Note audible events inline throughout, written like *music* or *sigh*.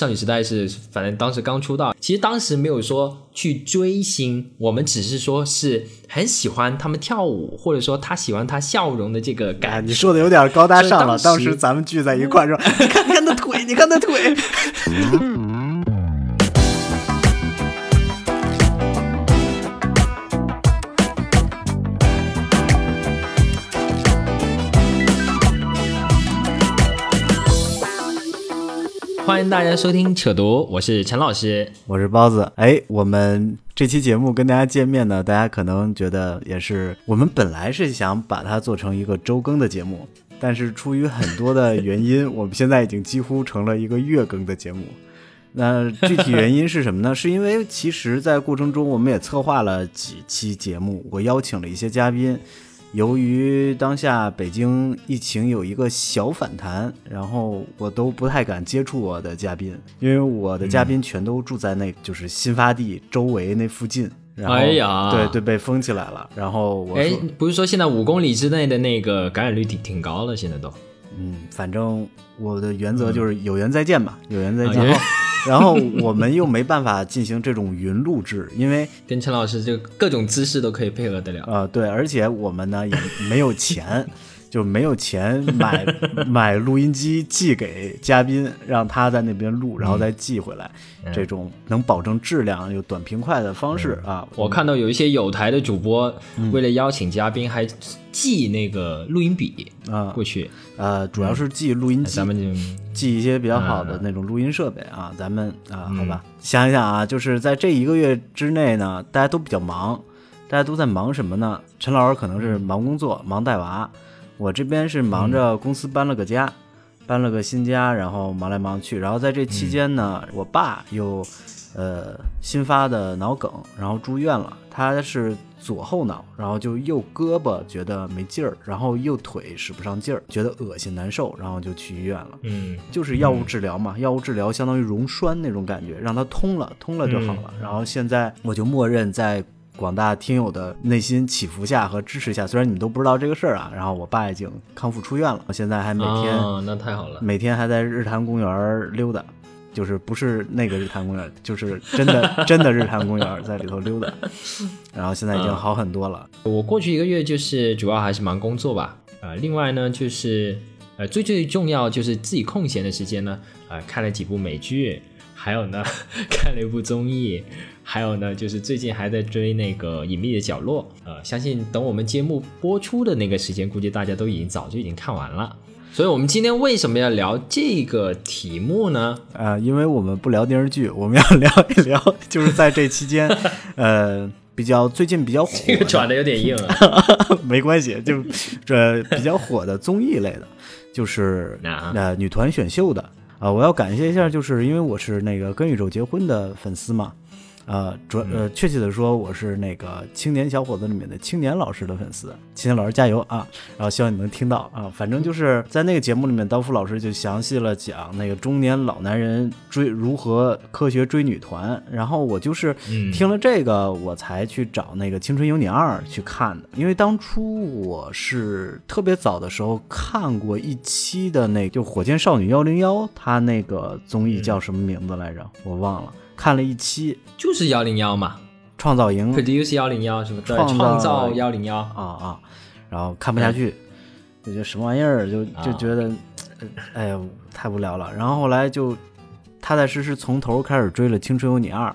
少女时代是反正当时刚出道，其实当时没有说去追星，我们只是说是很喜欢他们跳舞，或者说他喜欢他笑容的这个哎，感你说的有点高大上了。当时时咱们聚在一块儿说，你看你看那腿，你看他腿。*laughs* 欢迎大家收听扯读，我是陈老师。我是包子。哎，我们这期节目跟大家见面呢，大家可能觉得也是，我们本来是想把它做成一个周更的节目，但是出于很多的原因，*laughs* 我们现在已经几乎成了一个月更的节目。那具体原因是什么呢？*laughs* 是因为其实，在过程中我们也策划了几期节目，我邀请了一些嘉宾。由于当下北京疫情有一个小反弹，然后我都不太敢接触我的嘉宾，因为我的嘉宾全都住在那就是新发地周围那附近。然后，哎呀对对，被封起来了。然后我哎说，，不是说现在五公里之内的那个感染率挺挺高了，现在都。嗯，反正我的原则就是有缘再见吧，有缘再见。啊 *laughs* 然后，我们又没办法进行这种云录制，因为跟陈老师就各种姿势都可以配合得了。呃，对，而且我们呢也没有钱，*laughs* 就没有钱买 *laughs* 买录音机寄给嘉宾，让他在那边录，然后再寄回来，这种能保证质量又短平快的方式啊。我看到有一些有台的主播，嗯。为了邀请嘉宾，还寄那个录音笔啊。过去。呃，主要是寄录音机，咱们就寄一些比较好的那种录音设备啊，咱们啊，好吧，想一想啊，就是在这一个月之内呢，大家都比较忙，大家都在忙什么呢？陈老师可能是忙工作，忙带娃，我这边是忙着公司搬了个家，搬了个新家，然后忙来忙去，然后在这期间呢，我爸又呃新发的脑梗，然后住院了，他是左后脑，然后就右胳膊觉得没劲儿，然后右腿使不上劲儿，觉得恶心难受，然后就去医院了。嗯，就是药物治疗嘛，药物治疗相当于溶栓那种感觉，让它通了，通了就好了。然后现在我就默认在广大听友的内心起伏下和支持下，虽然你们都不知道这个事儿啊，然后我爸已经康复出院了，现在还每天、哦，那太好了。每天还在日坛公园溜达。就是不是那个日坛公园，就是真的 *laughs* 真的日坛公园，在里头溜达，然后现在已经好很多了。我过去一个月就是主要还是忙工作吧，呃，另外呢就是呃最最重要就是自己空闲的时间呢，呃看了几部美剧，还有呢 *laughs* 看了一部综艺，还有呢就是最近还在追那个《隐秘的角落》，呃，相信等我们节目播出的那个时间，估计大家都已经早就已经看完了。所以，我们今天为什么要聊这个题目呢？呃，因为我们不聊电视剧，我们要聊一聊，就是在这期间，*laughs* 呃，比较最近比较火，这个转的有点硬啊。*laughs* 没关系，就这比较火的综艺类的，就是那呃女团选秀的啊、我要感谢一下，就是因为我是那个跟宇宙结婚的粉丝嘛，呃，主呃确切的说，我是那个青年小伙子里面的青年老师的粉丝，青年老师加油啊！然后希望你能听到啊，反正就是 *laughs* 在那个节目里面，刀夫老师就详细了讲那个中年老男人追如何科学追女团，然后我就是嗯听了这个，我才去找那个《青春有你二》去看的，因为当初我是特别早的时候看过一期的那个就《火箭少女幺零幺》，它那个综艺叫什么名字来着？我忘了，看了一期就是幺零幺嘛创造营，produce 幺零幺什么？对，创造创造幺零幺。啊啊，然后看不下去，就觉得什么玩意儿，就就啊觉得，呃哎呀，太无聊了。然后后来就踏踏实实从头开始追了《青春有你二》，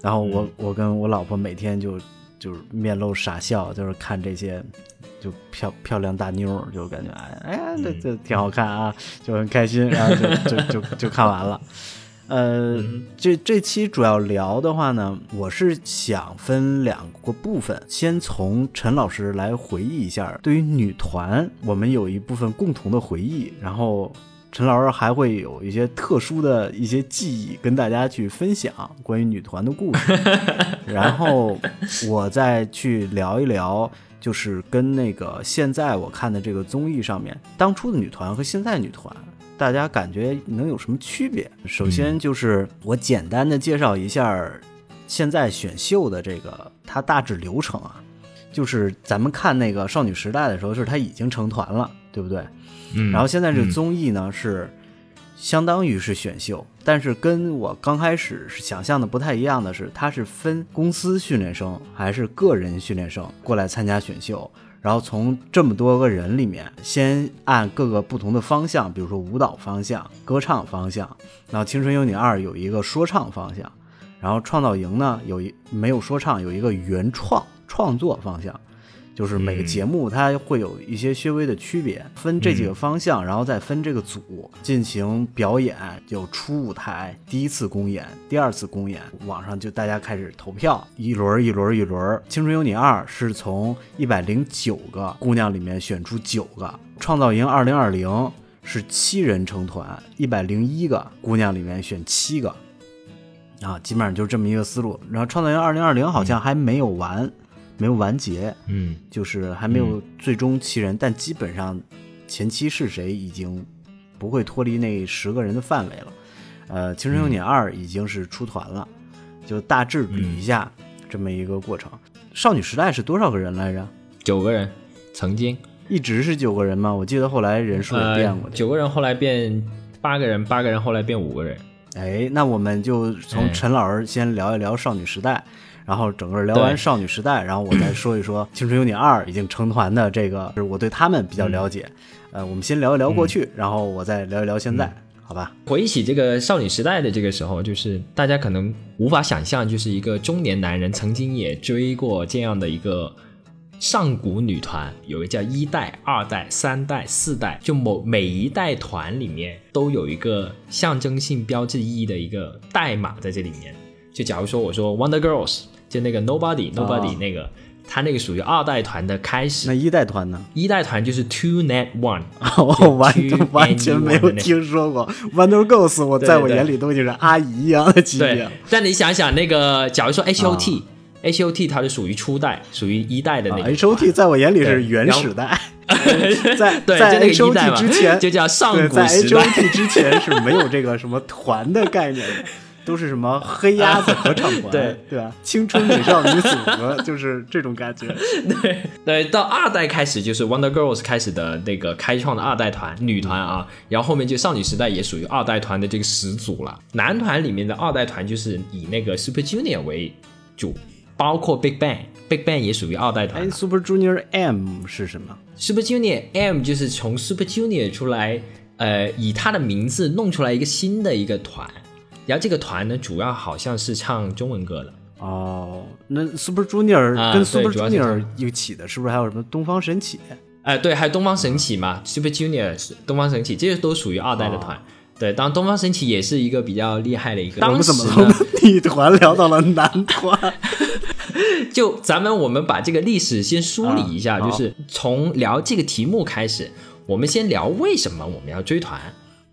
然后我、我跟我老婆每天就就是面露傻笑，就是看这些就漂漂亮大妞，就感觉哎哎呀，这这挺好看啊，就很开心，然后就就就就看完了。呃，这这期主要聊的话呢，我是想分两个部分，先从陈老师来回忆一下，对于女团，我们有一部分共同的回忆，然后陈老师还会有一些特殊的一些记忆跟大家去分享关于女团的故事，*laughs* 然后我再去聊一聊。就是跟那个现在我看的这个综艺上面，当初的女团和现在女团，大家感觉能有什么区别？首先就是我简单的介绍一下现在选秀的这个它大致流程啊，就是咱们看那个少女时代的时候，是它已经成团了，对不对？嗯然后现在这个综艺呢、是相当于是选秀，但是跟我刚开始是想象的不太一样的是，它是分公司训练生还是个人训练生过来参加选秀，然后从这么多个人里面，先按各个不同的方向，比如说舞蹈方向、歌唱方向，那《青春有你二》有一个说唱方向，然后创造营呢有一没有说唱，有一个原创创作方向。就是每个节目它会有一些些微的区别，分这几个方向，然后再分这个组进行表演，有初舞台、第一次公演、第二次公演，网上就大家开始投票，一轮一轮一轮。青春有你二是从一百零九个姑娘里面选出九个，创造营二零二零是七人成团，一百零一个姑娘里面选七个，啊，基本上就是这么一个思路。然后创造营二零二零好像还没有完。没有完结，嗯，就是还没有最终七人，但基本上前期是谁已经不会脱离那十个人的范围了。呃，青春有你二已经是出团了，就大致捋一下这么一个过程。少女时代是多少个人来着？九个人，曾经一直是九个人吗？我记得后来人数也变过。九个人后来变八个人，八个人后来变五个人。哎，那我们就从陈老师先聊一聊少女时代。然后整个聊完少女时代，然后我再 *clears throat* 说一说青春有你二已经成团的这个，是我对他们比较了解。呃，我们先聊一聊过去，然后我再聊一聊现在，好吧？回忆起这个少女时代的这个时候，就是大家可能无法想象，就是一个中年男人曾经也追过这样的一个上古女团，有一个叫一代、二代、三代、四代，就某每一代团里面都有一个象征性标志意义的一个代码在这里面。就假如说我说 Wonder Girls。就那个 Nobody Nobody 那个，他那个属于二代团的开始。那一代团呢？一代团就是 Two Net One，*laughs* 我完 *laughs* 完全没有听说过 Wonder Girls。我在我眼里都已经是阿姨一样的级别。但你想想，那个假如说 H O T，H O T 它是属于初代，属于一代的那个。H O T 在我眼里是原始代，*laughs* 在在 H O T 之前就叫上古在 H O T 之前是没有这个什么团的概念的。都是什么黑鸭子合唱团，*laughs* 对对吧？青春美少女组合 *laughs* 就是这种感觉。对对，到二代开始就是 Wonder Girls 开始的那个开创的二代团女团啊，然后后面就少女时代也属于二代团的这个始祖了。男团里面的二代团就是以那个 Super Junior 为主，包括 Big Bang，Big Bang 也属于二代团。Super Junior M 是什么？Super Junior M 就是从 Super Junior 出来，呃，以他的名字弄出来一个新的一个团。然后这个团呢，主要好像是唱中文歌的哦。那 Super Junior 跟 Super Junior 一起的，是不是还有什么东方神起？哎，对，还有东方神起嘛，Super Junior 东方神起，这些都属于二代的团。对，当东方神起也是一个比较厉害的一个。当时从女 *laughs* 团聊到了男团，*laughs* 就咱们我们把这个历史先梳理一下，就是从聊这个题目开始，我们先聊为什么我们要追团。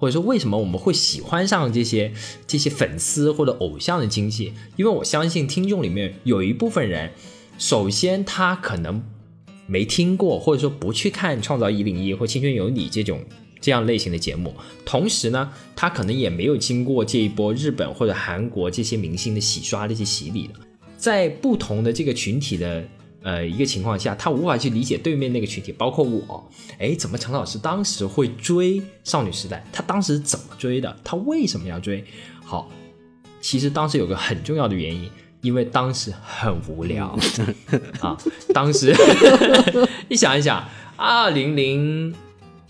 或者说，为什么我们会喜欢上这些这些粉丝或者偶像的经济？因为我相信听众里面有一部分人，首先他可能没听过，或者说不去看《创造一零一》或《青春有你》这种这样类型的节目。同时呢，他可能也没有经过这一波日本或者韩国这些明星的洗刷、这些洗礼的。在不同的这个群体的。呃，一个情况下，他无法去理解对面那个群体，包括我。哎，怎么陈老师当时会追少女时代？他当时怎么追的？他为什么要追？好，其实当时有个很重要的原因，因为当时很无聊啊。当时 *laughs* 你想一想，二零零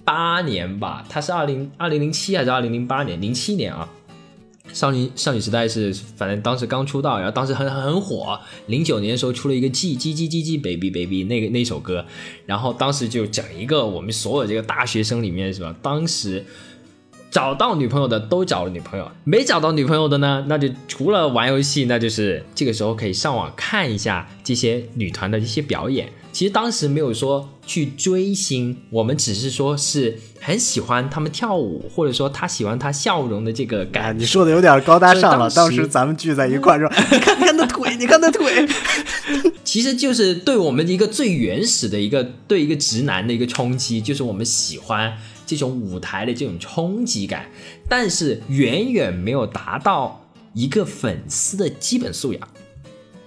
八年吧，他是二零二零零七还是二零零八年？零七年啊。少女少女时代是，反正当时刚出道，然后当时很很火。零九年的时候出了一个 G G G G G Baby Baby 那个那首歌，然后当时就整一个我们所有这个大学生里面是吧？当时找到女朋友的都找了女朋友，没找到女朋友的呢，那就除了玩游戏，那就是这个时候可以上网看一下这些女团的一些表演。其实当时没有说去追星，我们只是说是很喜欢他们跳舞，或者说他喜欢他笑容的这个感。你说的有点高大上了。当时咱们聚在一块说：“你看，你看他腿，你看他腿。*laughs* ”其实就是对我们一个最原始的一个对一个直男的一个冲击，就是我们喜欢这种舞台的这种冲击感，但是远远没有达到一个粉丝的基本素养，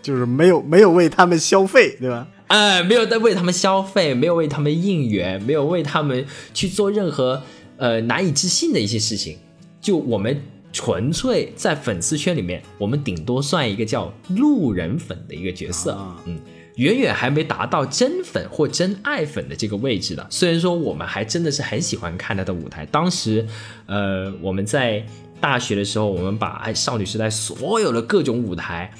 就是没有没有为他们消费，对吧？哎，没有在为他们消费，没有为他们应援，没有为他们去做任何呃难以置信的一些事情。就我们纯粹在粉丝圈里面，我们顶多算一个叫路人粉的一个角色，啊嗯，远远还没达到真粉或真爱粉的这个位置的。虽然说我们还真的是很喜欢看他的舞台，当时，呃，我们在大学的时候，我们把哎少女时代所有的各种舞台。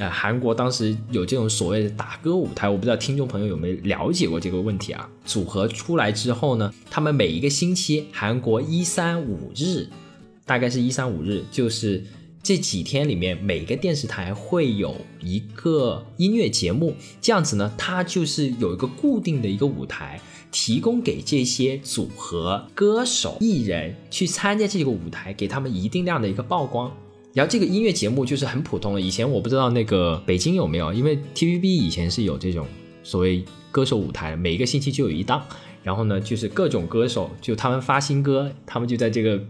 呃，韩国当时有这种所谓的打歌舞台，我不知道听众朋友有没有了解过这个问题啊？组合出来之后呢，他们每一个星期，韩国一三五日，大概是一三五日，就是这几天里面，每个电视台会有一个音乐节目，这样子呢，它就是有一个固定的一个舞台，提供给这些组合、歌手、艺人去参加这个舞台，给他们一定量的一个曝光。然后这个音乐节目就是很普通的，以前我不知道那个北京有没有，因为 TVB 以前是有这种所谓歌手舞台，每个星期就有一档，然后呢就是各种歌手就他们发新歌，他们就在这个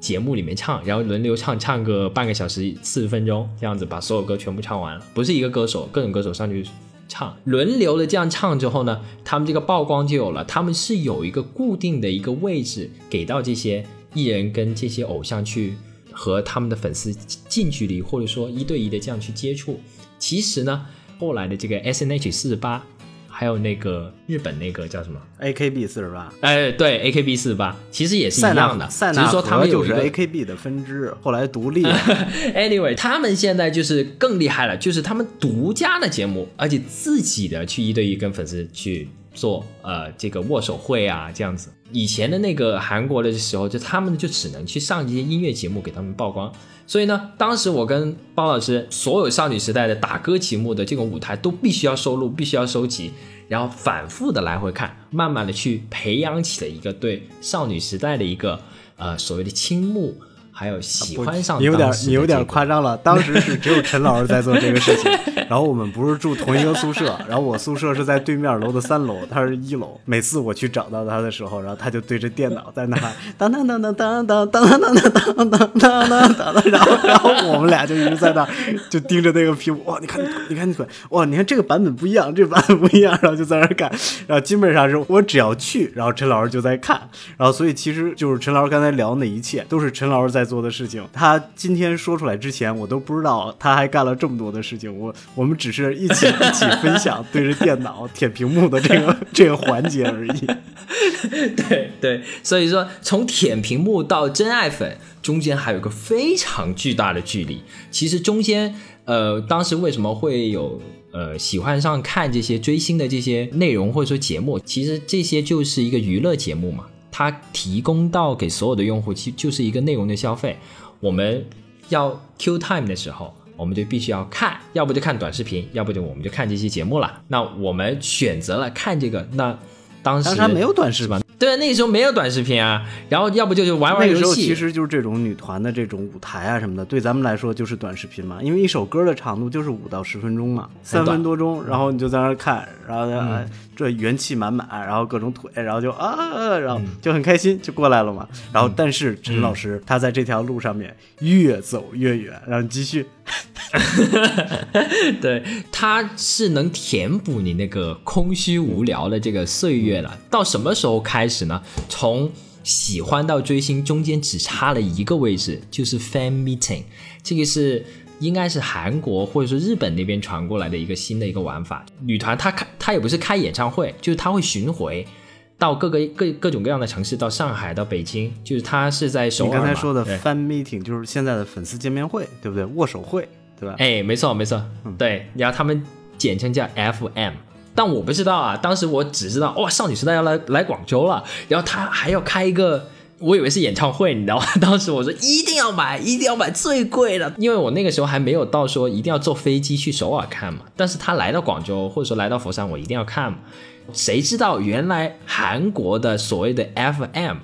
节目里面唱，然后轮流唱，唱个半个小时四十分钟这样子，把所有歌全部唱完了，不是一个歌手，各种歌手上去唱，轮流的这样唱之后呢，他们这个曝光就有了，他们是有一个固定的一个位置给到这些艺人跟这些偶像去。和他们的粉丝近距离或者说一对一的这样去接触，其实呢，后来的这个 S N H 四十八，还有那个日本那个叫什么？AKB 四十八，哎，对，A K B 四十八，其实也是一塞样的，只是说他们就是们有一个 AKB 的分支，后来独立。*laughs* Anyway，他们现在就是更厉害了，就是他们独家的节目，而且自己的去一对一跟粉丝去做呃这个握手会啊这样子。以前的那个韩国的时候，就他们就只能去上这些音乐节目给他们曝光。所以呢，当时我跟包老师，所有少女时代的打歌节目的这种舞台都必须要收录，必须要收集，然后反复的来回看，慢慢的去培养起了一个对少女时代的一个呃所谓的倾慕。还有喜欢上你有点你有点夸张了，当时是只有陈老师在做这个事情，*laughs* 然后我们不是住同一个宿舍，然后我宿舍是在对面楼的三楼，他是一楼。每次我去找到他的时候，然后他就对着电脑在那喊当当当当当当当当当当当当当当，然后然后我们俩就一直在那就盯着那个屏幕，哇，你看你看你看，哇，你看这个版本不一样，这个版本不一样，然后就在那看，然后基本上是我只要去，然后陈老师就在看，然后所以其实就是陈老师刚才聊的那一切都是陈老师在做的事情。他今天说出来之前，我都不知道他还干了这么多的事情。我我们只是一起 *laughs* 一起分享对着电脑舔屏幕的这个 *laughs* 这个环节而已。*laughs* 对对，所以说从舔屏幕到真爱粉中间还有个非常巨大的距离。其实中间，呃，当时为什么会有呃喜欢上看这些追星的这些内容或者说节目？其实这些就是一个娱乐节目嘛，它提供到给所有的用户，其实就是一个内容的消费。我们要 Q time 的时候。我们就必须要看，要不就看短视频，要不就我们就看这期节目了。那我们选择了看这个，那当时当时还没有短视频，对，那个时候没有短视频啊，然后要不就就玩玩那个时候游戏。其实就是这种女团的这种舞台啊什么的，对咱们来说就是短视频嘛，因为一首歌的长度就是五到十分钟嘛，三分多钟，然后你就在那看，然后、哎这元气满满，然后各种腿，然后就啊，然后就很开心就过来了嘛。然后但是陈老师、他在这条路上面越走越远，然后你继续。*laughs* 对，它是能填补你那个空虚无聊的这个岁月了。到什么时候开始呢？从喜欢到追星中间只差了一个位置，就是 fan meeting。这个是应该是韩国或者说日本那边传过来的一个新的一个玩法。女团她开她也不是开演唱会，就是她会巡回。到各个各各种各样的城市，到上海，到北京，就是她是在首你尔你。刚才说的对 fan meeting 就是现在的粉丝见面会，对不对？握手会，对吧？哎，没错没错，对，然后他们简称叫 FM，但我不知道啊，当时我只知道哇，少女时代要来来广州了，然后他还要开一个。我以为是演唱会，你知道吗？当时我说一定要买，一定要买最贵的，因为我那个时候还没有到说一定要坐飞机去首尔看嘛。但是他来到广州或者说来到佛山，我一定要看。谁知道原来韩国的所谓的 FM，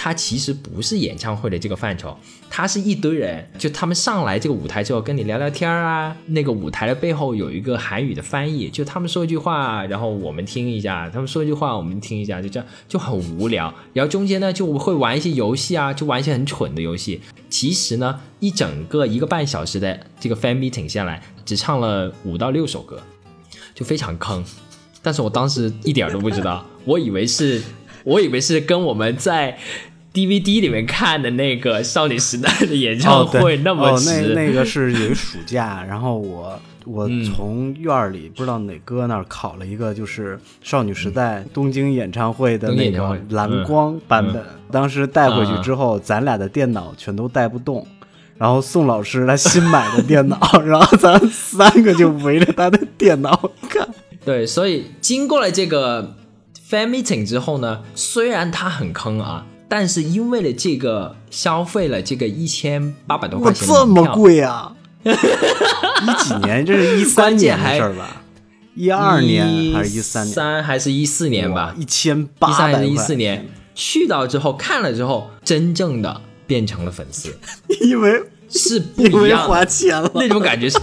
它其实不是演唱会的这个范畴，它是一堆人，就他们上来这个舞台之后跟你聊聊天儿啊。那个舞台的背后有一个韩语的翻译，就他们说一句话，然后我们听一下；他们说一句话，我们听一下，就这样就很无聊。然后中间呢就会玩一些游戏啊，就玩一些很蠢的游戏。其实呢，一整个一个半小时的这个 fan meeting 下来，只唱了五到六首歌，就非常坑。但是我当时一点儿都不知道，我以为是，我以为是跟我们在 DVD 里面看的那个少女时代的演唱会那么哦，迟。那那个是有一暑假，*laughs* 然后我我嗯从院儿里不知道哪哥那儿考了一个，就是少女时代东京演唱会的那个蓝光版本。当时带回去啊之后，咱俩的电脑全都带不动。然后宋老师他新买的电脑，*laughs* 然后咱三个就围着他的电脑看。对，所以经过了这个 fan meeting 之后呢，虽然他很坑啊，但是因为了这个消费了这个一千八百多块钱的这么贵啊！*laughs* 一几年？这是一三年还事儿吧？一二年还是一三年？三还是一四年吧？一千八百一四年去到之后看了之后，真正的变成了粉丝，*laughs* 因为是不一样的花钱了。那种感觉是，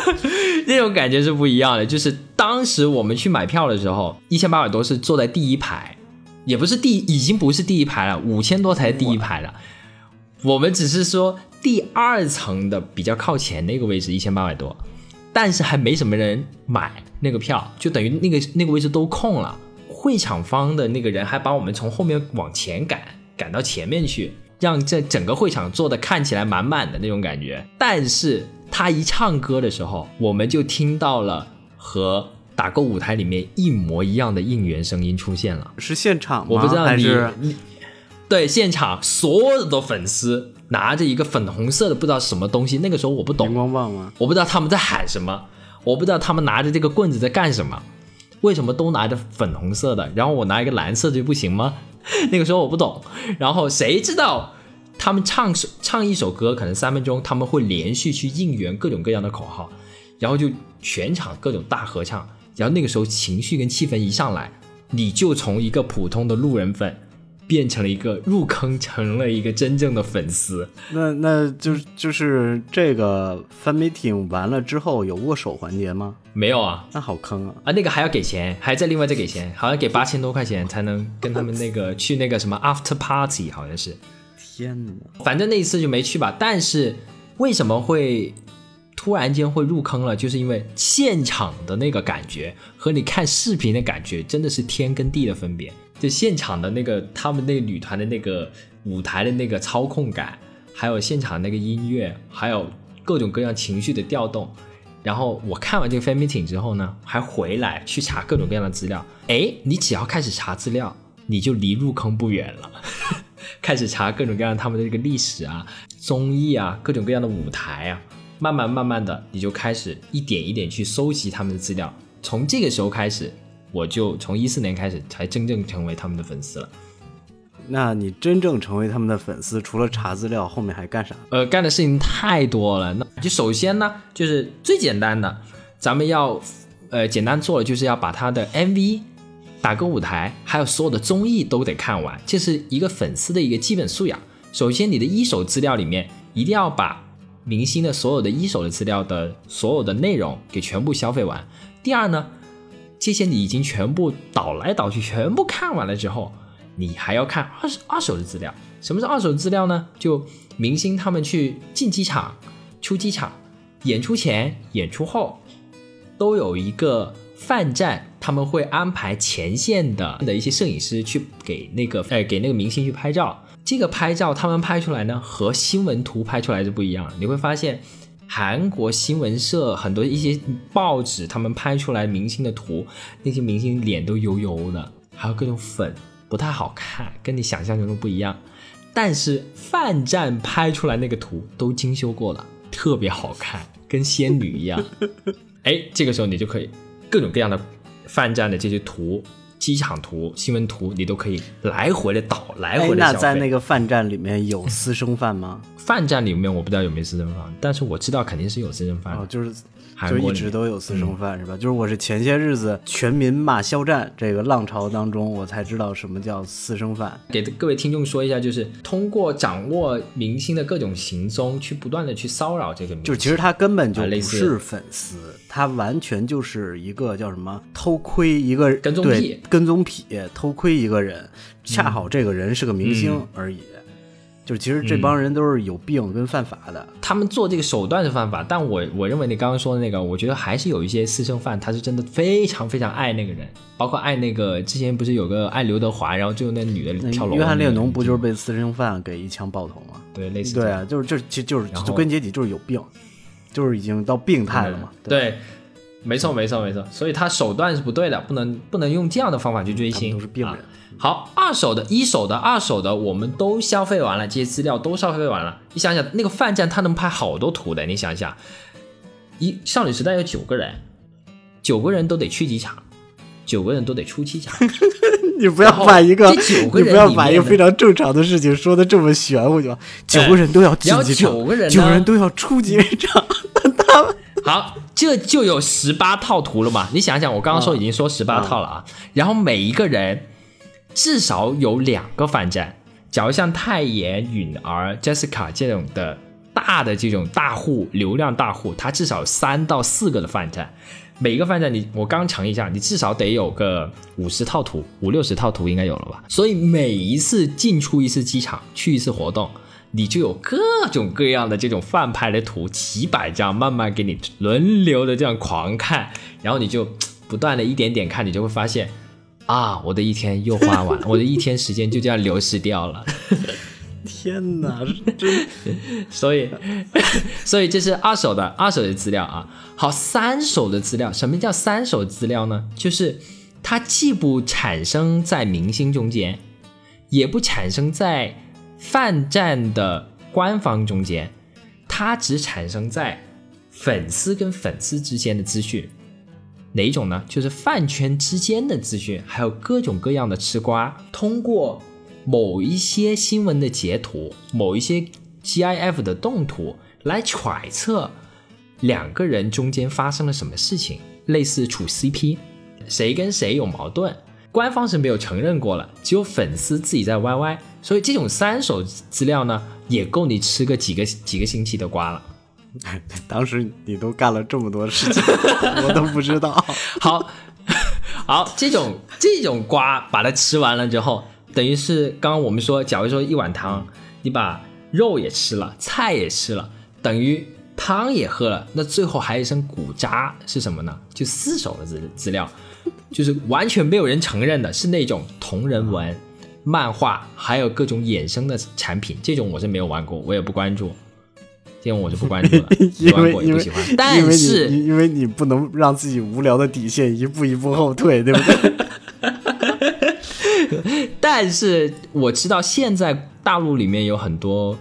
*laughs* 那种感觉是不一样的。就是当时我们去买票的时候，一千八百多是坐在第一排，也不是第，已经不是第一排了，五千多才是第一排了。我们只是说第二层的比较靠前那个位置，一千八百多，但是还没什么人买那个票，就等于那个那个位置都空了。会场方的那个人还把我们从后面往前赶，赶到前面去，让这整个会场坐的看起来满满的那种感觉。但是他一唱歌的时候，我们就听到了和打歌舞台里面一模一样的应援声音出现了。是现场吗？我不知道你对现场所有的粉丝拿着一个粉红色的不知道什么东西，那个时候我不荧懂，光棒吗？我不知道他们在喊什么，我不知道他们拿着这个棍子在干什么，为什么都拿着粉红色的，然后我拿一个蓝色的就不行吗？*laughs* 那个时候我不懂，然后谁知道他们唱首唱一首歌，可能三分钟，他们会连续去应援各种各样的口号，然后就全场各种大合唱，然后那个时候情绪跟气氛一上来，你就从一个普通的路人粉。变成了一个入坑，成了一个真正的粉丝。那那就是就是这个 fan meeting 完了之后有握手环节吗？没有啊，那好坑啊！啊，那个还要给钱，还再另外再给钱，好像给八千多块钱才能跟他们那个去那个什么 after party，好像是，天哪！反正那一次就没去吧。但是为什么会突然间会入坑了？就是因为现场的那个感觉和你看视频的感觉真的是天跟地的分别。就现场的那个他们那个女团的那个舞台的那个操控感，还有现场那个音乐，还有各种各样情绪的调动。然后我看完这个 fan meeting 之后呢，还回来去查各种各样的资料。哎，你只要开始查资料，你就离入坑不远了。*laughs* 开始查各种各样他们的这个历史啊、综艺啊、各种各样的舞台啊，慢慢慢慢的，你就开始一点一点去搜集他们的资料。从这个时候开始，我就从一四年开始才真正成为他们的粉丝了。那你真正成为他们的粉丝，除了查资料，后面还干啥？呃，干的事情太多了。那就首先呢，就是最简单的，咱们要呃简单做的就是要把他的 MV、打歌舞台，还有所有的综艺都得看完，这是一个粉丝的一个基本素养。首先，你的一手资料里面一定要把明星的所有的一手的资料的所有的内容给全部消费完。第二呢，这些你已经全部倒来倒去全部看完了之后，你还要看二二手的资料。什么是二手资料呢？就明星他们去进机场、出机场、演出前、演出后，都有一个饭站，他们会安排前线的的一些摄影师去给那个呃给那个明星去拍照。这个拍照他们拍出来呢，和新闻图拍出来是不一样的。你会发现，韩国新闻社很多一些报纸，他们拍出来明星的图，那些明星脸都油油的，还有各种粉，不太好看，跟你想象中的不一样。但是饭站拍出来那个图都精修过了，特别好看，跟仙女一样。哎，这个时候你就可以各种各样的饭站的这些图、机场图、新闻图，你都可以来回的倒，来哎回，的。那在那个饭站里面有私生饭吗？饭站里面，我不知道有没有私生饭，但是我知道肯定是有私生饭的。哦，就是就一直都有私生饭、是吧？就是我是前些日子全民骂肖战这个浪潮当中，我才知道什么叫私生饭。给各位听众说一下，就是通过掌握明星的各种行踪，去不断的去骚扰这个明星。就是其实他根本就不是粉丝，他完全就是一个叫什么偷窥一个跟踪跟踪癖偷窥一个人，恰好这个人是个明星而已。就其实这帮人都是有病跟犯法的。他们做这个手段是犯法，但我我认为你刚刚说的那个，我觉得还是有一些私生饭，他是真的非常非常爱那个人，包括爱那个之前不是有个爱刘德华，然后最后那女的跳楼。约翰列侬不就是被私生饭给一枪爆头吗？对类似对啊，就是这其实就是根结底就是有病，就是已经到病态了嘛。吧，对，没错没错没错，所以他手段是不对的，不能不能用这样的方法去追星，都是病人啊。好，二手的、一手的、二手的，我们都消费完了，这些资料都消费完了。你想想，那个范站他能拍好多图的，你想想，一少女时代有九个人，九个人都得去机场，九个人都得出机场。你不要把一个这九个你不要把一个非常正常的事情说的这么玄乎，就九个人都要进然后机场，九个人九个人都要出机场。*laughs* 好，这就有十八套图了嘛？你想想，我刚刚说已经说十八套了啊，然后每一个人至少有两个饭站。假如像泰妍、允儿、Jessica 这种的大的这种大户、流量大户，它至少三到四个的饭站。每一个饭站你我刚乘一下，你至少得有个五十套图，五六十套图应该有了吧？所以每一次进出一次机场，去一次活动，你就有各种各样的这种饭拍的图，几百张，慢慢给你轮流的这样狂看，然后你就不断的一点点看，你就会发现，啊，我的一天又花完了，*laughs* 我的一天时间就这样流失掉了。天哪，真 *laughs* 所以，*laughs* 所以这是二手的二手的资料啊。好，三手的资料，什么叫三手资料呢？就是它既不产生在明星中间，也不产生在泛站的官方中间，它只产生在粉丝跟粉丝之间的资讯。哪一种呢？就是饭圈之间的资讯，还有各种各样的吃瓜，通过某一些新闻的截图，某一些 GIF 的动图来揣测两个人中间发生了什么事情，类似处 CP，谁跟谁有矛盾，官方是没有承认过了，只有粉丝自己在 YY，所以这种三手资料呢，也够你吃个几个几个星期的瓜了。*laughs* 当时你都干了这么多事情，*laughs* 我都不知道。*laughs* 好，好，这种这种瓜把它吃完了之后，等于是刚刚我们说，假如说一碗汤，你把肉也吃了，菜也吃了，等于汤也喝了，那最后还有一身骨渣是什么呢？就四手的资资料，就是完全没有人承认的，是那种同人文、漫画，还有各种衍生的产品，这种我是没有玩过，我也不关注。这种我就不关注了，*laughs* 因为因为过也不喜欢。因但为因为你不能让自己无聊的底线一步一步后退，对不对？*laughs* 但是我知道现在大陆里面有很多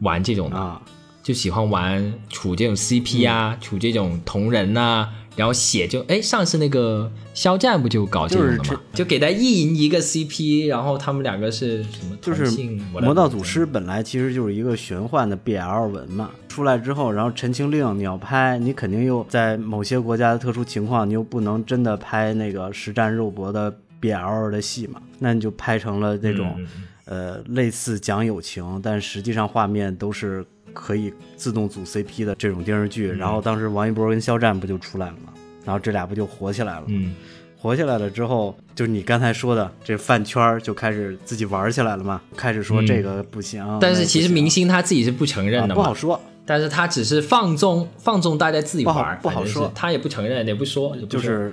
玩这种的，啊，就喜欢玩处这种 CP 啊，处这种同人呐、然后写就哎，上次那个肖战不就搞这种的就是吗？就给他意淫一个 CP，然后他们两个是什么就是《魔道祖师》本来其实就是一个玄幻的 BL 文嘛，出来之后，然后《陈情令》你要拍，你肯定又在某些国家的特殊情况，你又不能真的拍那个实战肉搏的 BL 的戏嘛，那你就拍成了那种、呃类似讲友情，但实际上画面都是可以自动组 CP 的这种电视剧。嗯。然后当时王一博跟肖战不就出来了嘛，然后这俩不就火起来了吗？嗯，火起来了之后，就是你刚才说的，这饭圈就开始自己玩起来了嘛，开始说嗯。这个不行。但是其实明星星他自己是不承认的嘛，不好说，但是他只是放纵放纵大家自己不好玩，不好说。他也不承认，也不说，就是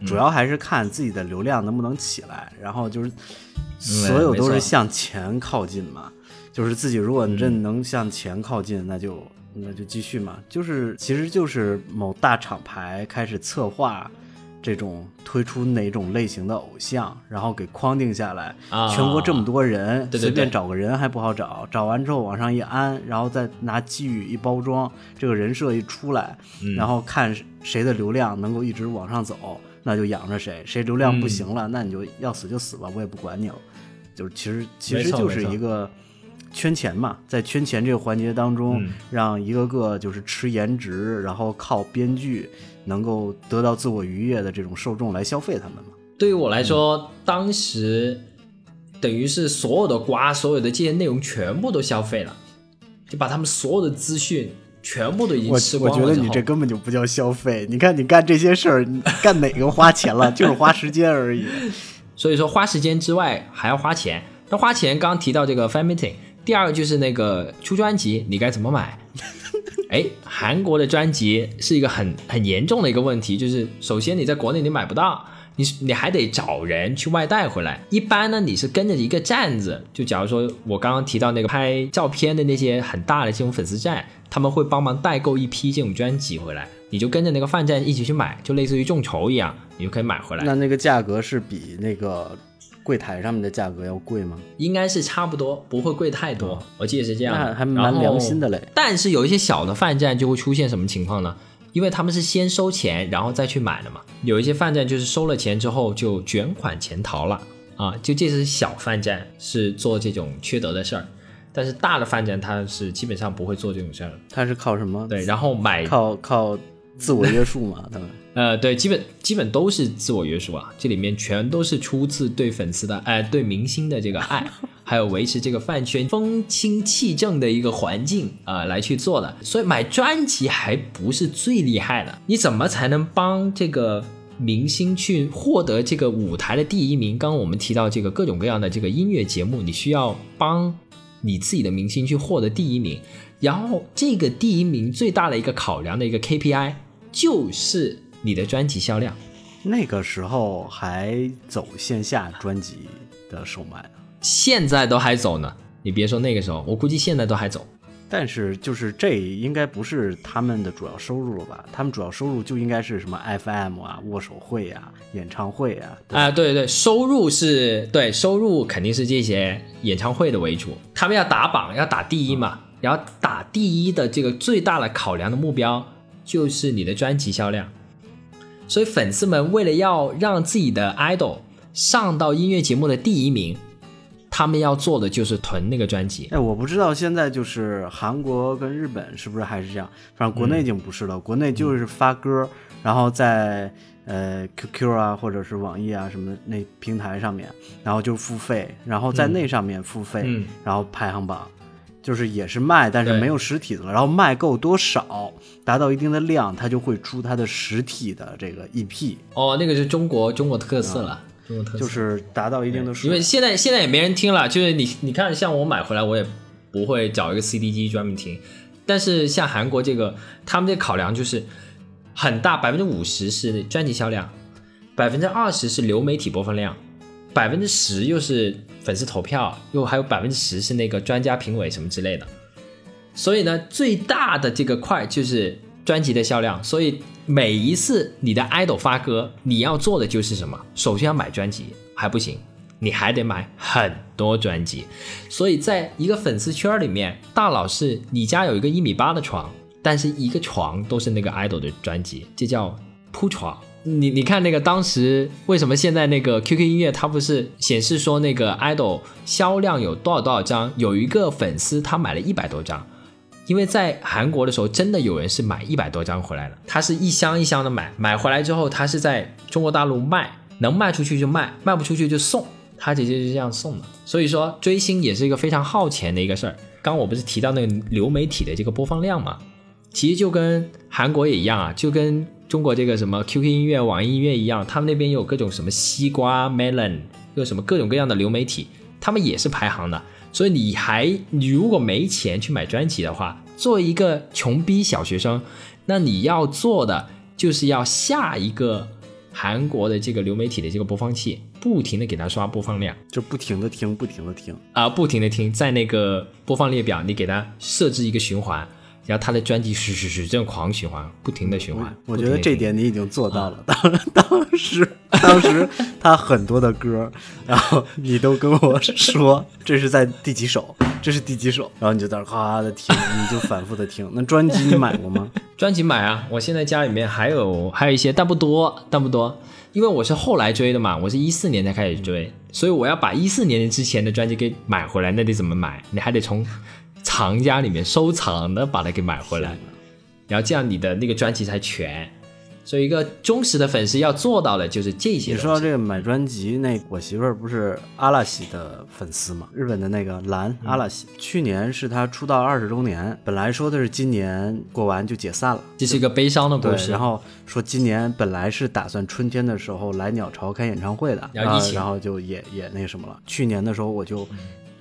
嗯。主要还是看自己的流量能不能起来，然后就是嗯所有都是向前靠近嘛，就是自己如果嗯。真能向前靠近，那就那就继续嘛，就是其实就是某大厂牌开始策划。这种推出哪种类型的偶像，然后给框定下来，啊。全国这么多人，对对随便找个人还不好找，找完之后往上一安，然后再拿机遇一包装，这个人设一出来，嗯。然后看谁的流量能够一直往上走，那就养着谁；谁流量不行嗯了，那你就要死就死吧，我也不管你了。就是其实其实就是一个圈钱嘛，在圈钱这个环节当中，嗯让一个个就是吃颜值，然后靠编剧能够得到自我愉悦的这种受众来消费他们嘛。对于我来说，当时等于是所有的瓜，所有的这些内容全部都消费了，就把他们所有的资讯全部都已经吃光了我。我。觉得你这根本就不叫消费，你看你干这些事儿，干哪个花钱了？就是花时间而已。*laughs* 所以说花时间之外还要花钱。那花钱，刚刚提到这个 fan meeting，第二个就是那个出专辑你该怎么买？*laughs* 哎，韩国的专辑是一个很很严重的一个问题，就是首先你在国内你买不到，你你还得找人去外带回来。一般呢，你是跟着一个站子，就假如说我刚刚提到那个拍照片的那些很大的这种粉丝站，他们会帮忙代购一批这种专辑回来，你就跟着那个饭站一起去买，就类似于众筹一样，你就可以买回来。那那个价格是比那个柜台上面的价格要贵吗？应该是差不多，不会贵太多，我记得是这样。那还蛮良心的嘞。但是有一些小的饭站就会出现什么情况呢？因为他们是先收钱，然后再去买的嘛。有一些饭站就是收了钱之后就卷款潜逃了啊，就这是小饭站是做这种缺德的事儿，但是大的饭站它是基本上不会做这种事儿。它是靠什么？对，然后买靠靠自我约束嘛，他们。*laughs* 呃，对，基本基本都是自我约束啊，这里面全都是出自对粉丝的哎，对明星的这个爱，还有维持这个饭圈风清气正的一个环境啊来去做的。所以买专辑还不是最厉害的，你怎么才能帮这个明星去获得这个舞台的第一名？刚刚我们提到这个各种各样的这个音乐节目，你需要帮你自己的明星去获得第一名，然后这个第一名最大的一个考量的一个 KPI 就是。你的专辑销量，那个时候还走线下专辑的售卖呢，现在都还走呢。你别说那个时候，我估计现在都还走。但是就是这应该不是他们的主要收入了吧？他们主要收入就应该是什么 FM 啊、握手会啊、演唱会啊。啊，对对，收入是对收入肯定是这些演唱会的为主。他们要打榜，要打第一嘛，然后打第一的这个最大的考量的目标就是你的专辑销量。所以粉丝们为了要让自己的 idol 上到音乐节目的第一名，他们要做的就是囤那个专辑。哎，我不知道现在就是韩国跟日本是不是还是这样，反正国内已经不是了。国内就是发歌，然后在呃 QQ 啊或者是网易啊什么那平台上面，然后就付费，然后在那上面付费，嗯然后排行榜。就是也是卖，但是没有实体的了。然后卖够多少，达到一定的量，它就会出它的实体的这个 EP。哦，那个是中国中国特色了，中国特色就是达到一定的数。因为现在现在也没人听了，就是你你看，像我买回来，我也不会找一个 CD 机专门听。但是像韩国这个，他们这考量就是很大，百分之五十是专辑销量，百分之二十是流媒体播放量，百分之十又是。粉丝投票又还有百分之十是那个专家评委什么之类的，所以呢，最大的这个块就是专辑的销量。所以每一次你的 idol 发歌，你要做的就是什么？首先要买专辑还不行，你还得买很多专辑。所以在一个粉丝圈里面，大佬是你家有一个一米八的床，但是一个床都是那个 idol 的专辑，这叫铺床。你你看那个当时为什么现在那个 QQ 音乐它不是显示说那个 idol 销量有多少多少张？有一个粉丝他买了一百多张，因为在韩国的时候真的有人是买一百多张回来了，他是一箱一箱的买，买回来之后他是在中国大陆卖，能卖出去就卖，卖不出去就送，他直接就这样送的。所以说追星也是一个非常耗钱的一个事儿。刚我不是提到那个流媒体的这个播放量嘛，其实就跟韩国也一样啊，就跟。中国这个什么 QQ 音乐、网易音乐一样，他们那边有各种什么西瓜、melon，有什么各种各样的流媒体，他们也是排行的。所以你还你如果没钱去买专辑的话，作为一个穷逼小学生，那你要做的就是要下一个韩国的这个流媒体的这个播放器，不停的给他刷播放量，就不停的听，不停的听啊，不停的听，在那个播放列表你给他设置一个循环。然后他的专辑是是是这样狂循环，不停的循环。我觉得这点你已经做到了。当 *laughs* 当时当时他很多的歌，然后你都跟我说这是在第几首，*laughs* 这是第几首，然后你就在那哗的听，你就反复的听。那专辑你买过吗？*laughs* 专辑买啊，我现在家里面还有还有一些，但不多，但不多。因为我是后来追的嘛，我是一四年才开始追，所以我要把一四年之前的专辑给买回来，那得怎么买？你还得从。藏家里面收藏的，把它给买回来，然后这样你的那个专辑才全。所以一个忠实的粉丝要做到的就是这些。你说到这个买专辑，那我媳妇儿不是阿拉西的粉丝嘛？日本的那个蓝阿拉西，去年是他出道二十周年，本来说的是今年过完就解散了，这是一个悲伤的故事。然后说今年本来是打算春天的时候来鸟巢开演唱会的，然后然后就也也那什么了。去年的时候我就。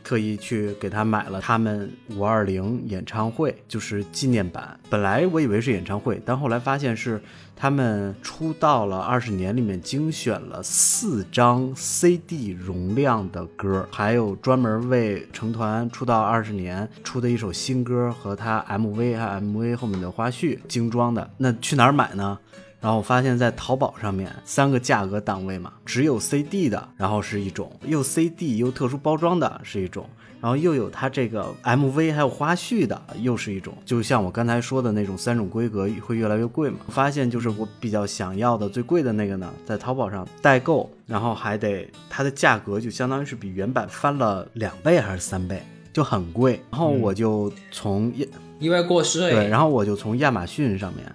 特意去给他买了他们五二零演唱会，就是纪念版。本来我以为是演唱会，但后来发现是他们出道了二十年里面精选了四张 CD 容量的歌，还有专门为成团出道二十年出的一首新歌和他 MV 和 MV 后面的花絮精装的。那去哪儿买呢？然后我发现，在淘宝上面三个价格档位嘛，只有 CD 的，然后是一种，又 CD 又特殊包装的是一种，然后又有它这个 MV 还有花絮的又是一种，就像我刚才说的那种三种规格会越来越贵嘛。发现就是我比较想要的最贵的那个呢，在淘宝上代购，然后还得它的价格就相当于是比原版翻了两倍还是三倍，就很贵。然后我就从意外过税，对，然后我就从亚马逊上面。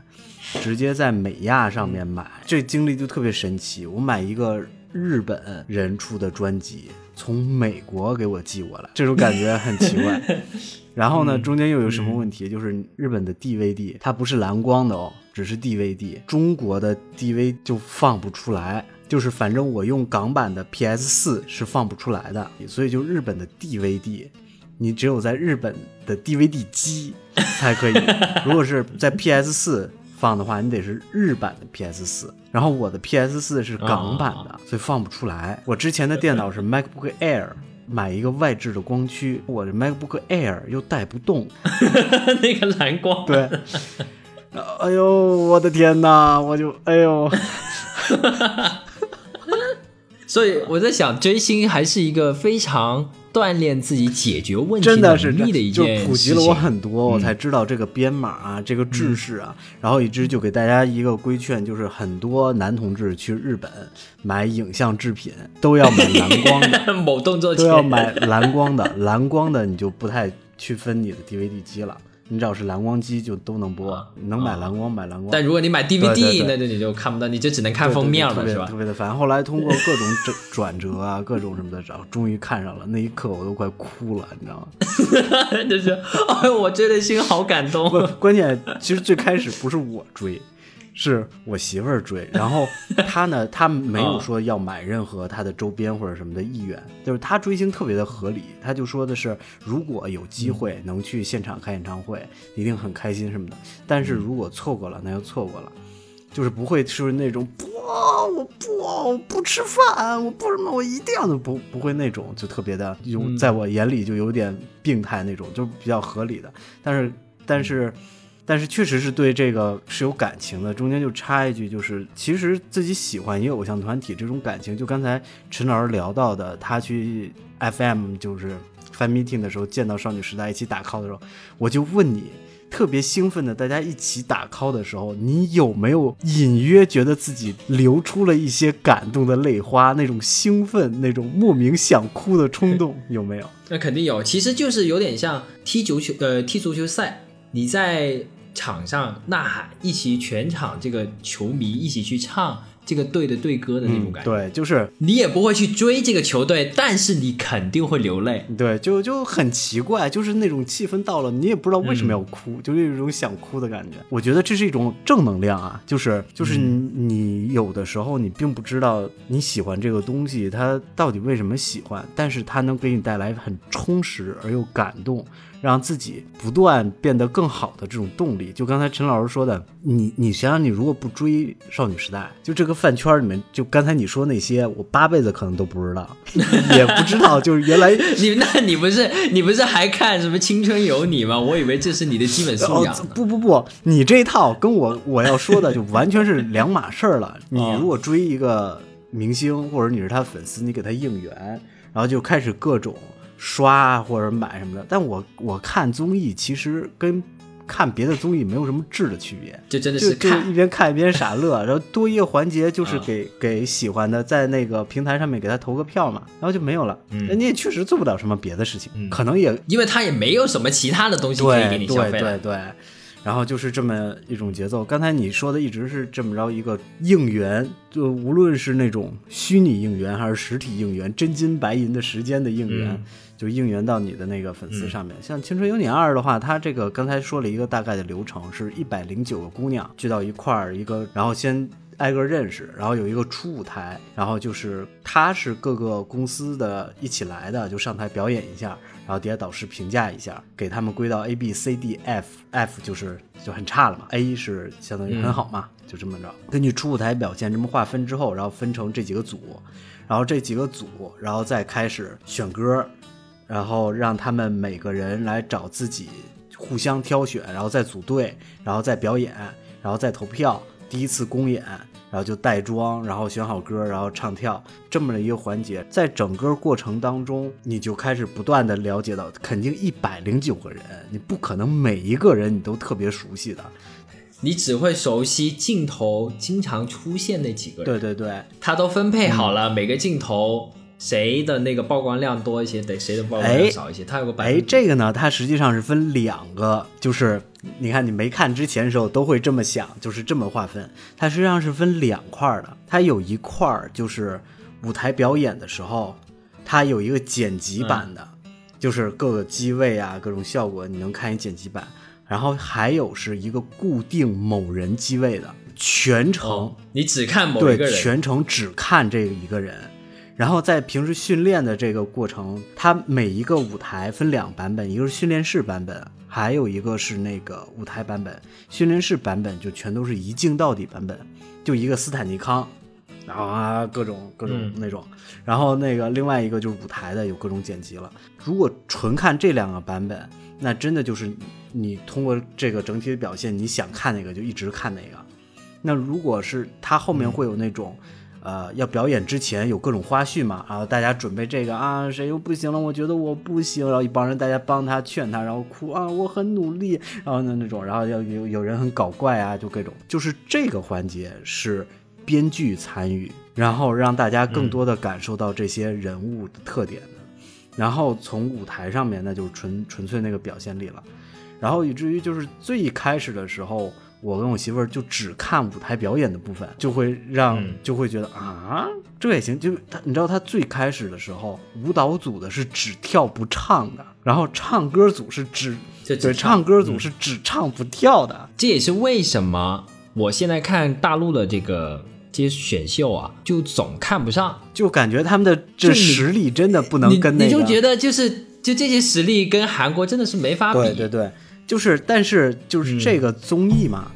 直接在美亚上面买，这经历就特别神奇。我买一个日本人出的专辑，从美国给我寄过来，这种感觉很奇怪。*laughs* 然后呢，中间又有什么问题？就是日本的 DVD 它不是蓝光的哦，只是 DVD。中国的 DV 就放不出来，就是反正我用港版的 PS 四是放不出来的，所以就日本的 DVD，你只有在日本的 DVD 机才可以。*laughs* 如果是在 PS 四。放的话，你得是日版的 PS 四，然后我的 PS 四是港版的，所以放不出来。我之前的电脑是 MacBook Air，买一个外置的光驱，我的 MacBook Air 又带不动 *laughs* 那个蓝光。对，哎呦，我的天哪，我就哎呦。*laughs* 所以我在想，追星还是一个非常锻炼自己解决问题能力的一件事就普及了我很多，我才知道这个编码啊，这个制式啊，然后一直就给大家一个规劝，就是很多男同志去日本买影像制品都要买蓝光的，*laughs* 某动作都要买蓝光的，蓝光的你就不太区分你的 DVD 机了。你只要是蓝光机就都能播，能买蓝光买蓝光。但如果你买 DVD，那就你就看不到，你就只能看封面了，是吧？特别的烦。后来通过各种转转折啊，各种什么的，然后终于看上了。那一刻我都快哭了，你知道吗？*laughs* 就是，哎，我追的心好感动。关键其实最开始不是我追。是我媳妇儿追，然后 *laughs* 她呢，她没有说要买任何她的周边或者什么的意愿，就是她追星特别的合理，她就说的是，如果有机会能去现场看演唱会，一定很开心什么的。但是如果错过了，那就错过了，就是不会是那种不，我不，我不吃饭，我不什么，我一定要的不不会那种，就特别的，有在我眼里就有点病态那种，就比较合理的。但是，但是。但是确实是对这个是有感情的。中间就插一句，就是其实自己喜欢一个偶像团体，这种感情，就刚才陈老师聊到的，他去 FM 就是 fan meeting 的时候见到少女时代一起打 call 的时候，我就问你，特别兴奋的大家一起打 call 的时候，你有没有隐约觉得自己流出了一些感动的泪花，那种兴奋，那种莫名想哭的冲动，*laughs* 有没有？那肯定有，其实就是有点像踢足球，呃，踢足球赛，你在。场上呐喊，一起全场这个球迷一起去唱这个队的队歌的那种感觉，对，就是你也不会去追这个球队，但是你肯定会流泪，对，就就很奇怪，就是那种气氛到了，你也不知道为什么要哭，就有一种想哭的感觉。我觉得这是一种正能量啊，就是就是你有的时候你并不知道你喜欢这个东西，它到底为什么喜欢，但是它能给你带来很充实而又感动。让自己不断变得更好的这种动力，就刚才陈老师说的，你你想想，你如果不追少女时代，就这个饭圈里面，就刚才你说那些，我八辈子可能都不知道，*laughs* 也不知道，就是原来你那你不是你不是还看什么青春有你吗？我以为这是你的基本素养。不不不，你这一套跟我我要说的就完全是两码事儿了。*laughs* 你如果追一个明星，或者你是他粉丝，你给他应援，然后就开始各种。刷或者买什么的，但我我看综艺其实跟看别的综艺没有什么质的区别，就真的是就一边看一边傻乐，然后多一个环节就是给给喜欢的在那个平台上面给他投个票嘛，然后就没有了。那你也确实做不了什么别的事情，可能也因为他也没有什么其他的东西可以给你消费。对对对。然后就是这么一种节奏。刚才你说的一直是这么着一个应援，就无论是那种虚拟应援还是实体应援，真金白银的时间的应援，就应援到你的那个粉丝上面。像《青春有你二》的话，它这个刚才说了一个大概的流程，是一百零九个姑娘聚到一块儿，一个然后先挨个认识，然后有一个初舞台，然后就是他是各个公司的一起来的，就上台表演一下，然后底下导师评价一下，给他们归到 A B C D F，F 就是就很差了嘛，A 是相当于很好嘛，就这么着。根据初舞台表现这么划分之后，然后分成这几个组，然后这几个组，然后再开始选歌，然后让他们每个人来找自己互相挑选，然后再组队，然后再表演，然后再投票。第一次公演，然后就带妆，然后选好歌，然后唱跳，这么的一个环节，在整个过程当中，你就开始不断的了解到，肯定一百零九个人，你不可能每一个人你都特别熟悉的，你只会熟悉镜头经常出现那几个人，对对对，他都分配好了每个镜头。谁的那个曝光量多一些，得谁的曝光量少一些。它有个哎，这个呢，它实际上是分两个，就是你看你没看之前的时候都会这么想，就是这么划分。它实际上是分两块的，它有一块儿就是舞台表演的时候，它有一个剪辑版的，就是各个机位啊，各种效果你能看一剪辑版。然后还有是一个固定某人机位的，全程你只看某一个人，全程只看这一个人。然后在平时训练的这个过程，它每一个舞台分两版本，一个是训练室版本，还有一个是那个舞台版本。训练室版本就全都是一镜到底版本，就一个斯坦尼康，然后啊各种各种那种。然后那个另外一个就是舞台的，有各种剪辑了。如果纯看这两个版本，那真的就是你通过这个整体的表现，你想看哪个就一直看哪个。那如果是它后面会有那种。呃，要表演之前有各种花絮嘛，然后大家准备这个啊，谁又不行了？我觉得我不行，然后一帮人大家帮他劝他，然后哭啊，我很努力，然后那那种，然后要有有人很搞怪啊，就各种，就是这个环节是编剧参与，然后让大家更多的感受到这些人物的特点的，然后从舞台上面那就是纯纯粹那个表现力了，然后以至于就是最开始的时候。我跟我媳妇儿就只看舞台表演的部分，就会让就会觉得啊，这也行。就他，你知道他最开始的时候，舞蹈组的是只跳不唱的，然后唱歌组是只对唱歌组是只唱不跳的。这也是为什么我现在看大陆的这个这些选秀啊，就总看不上，就感觉他们的这实力真的不能跟那个。你就觉得就是就这些实力跟韩国真的是没法比。对对对。就是，但是就是这个综艺嘛，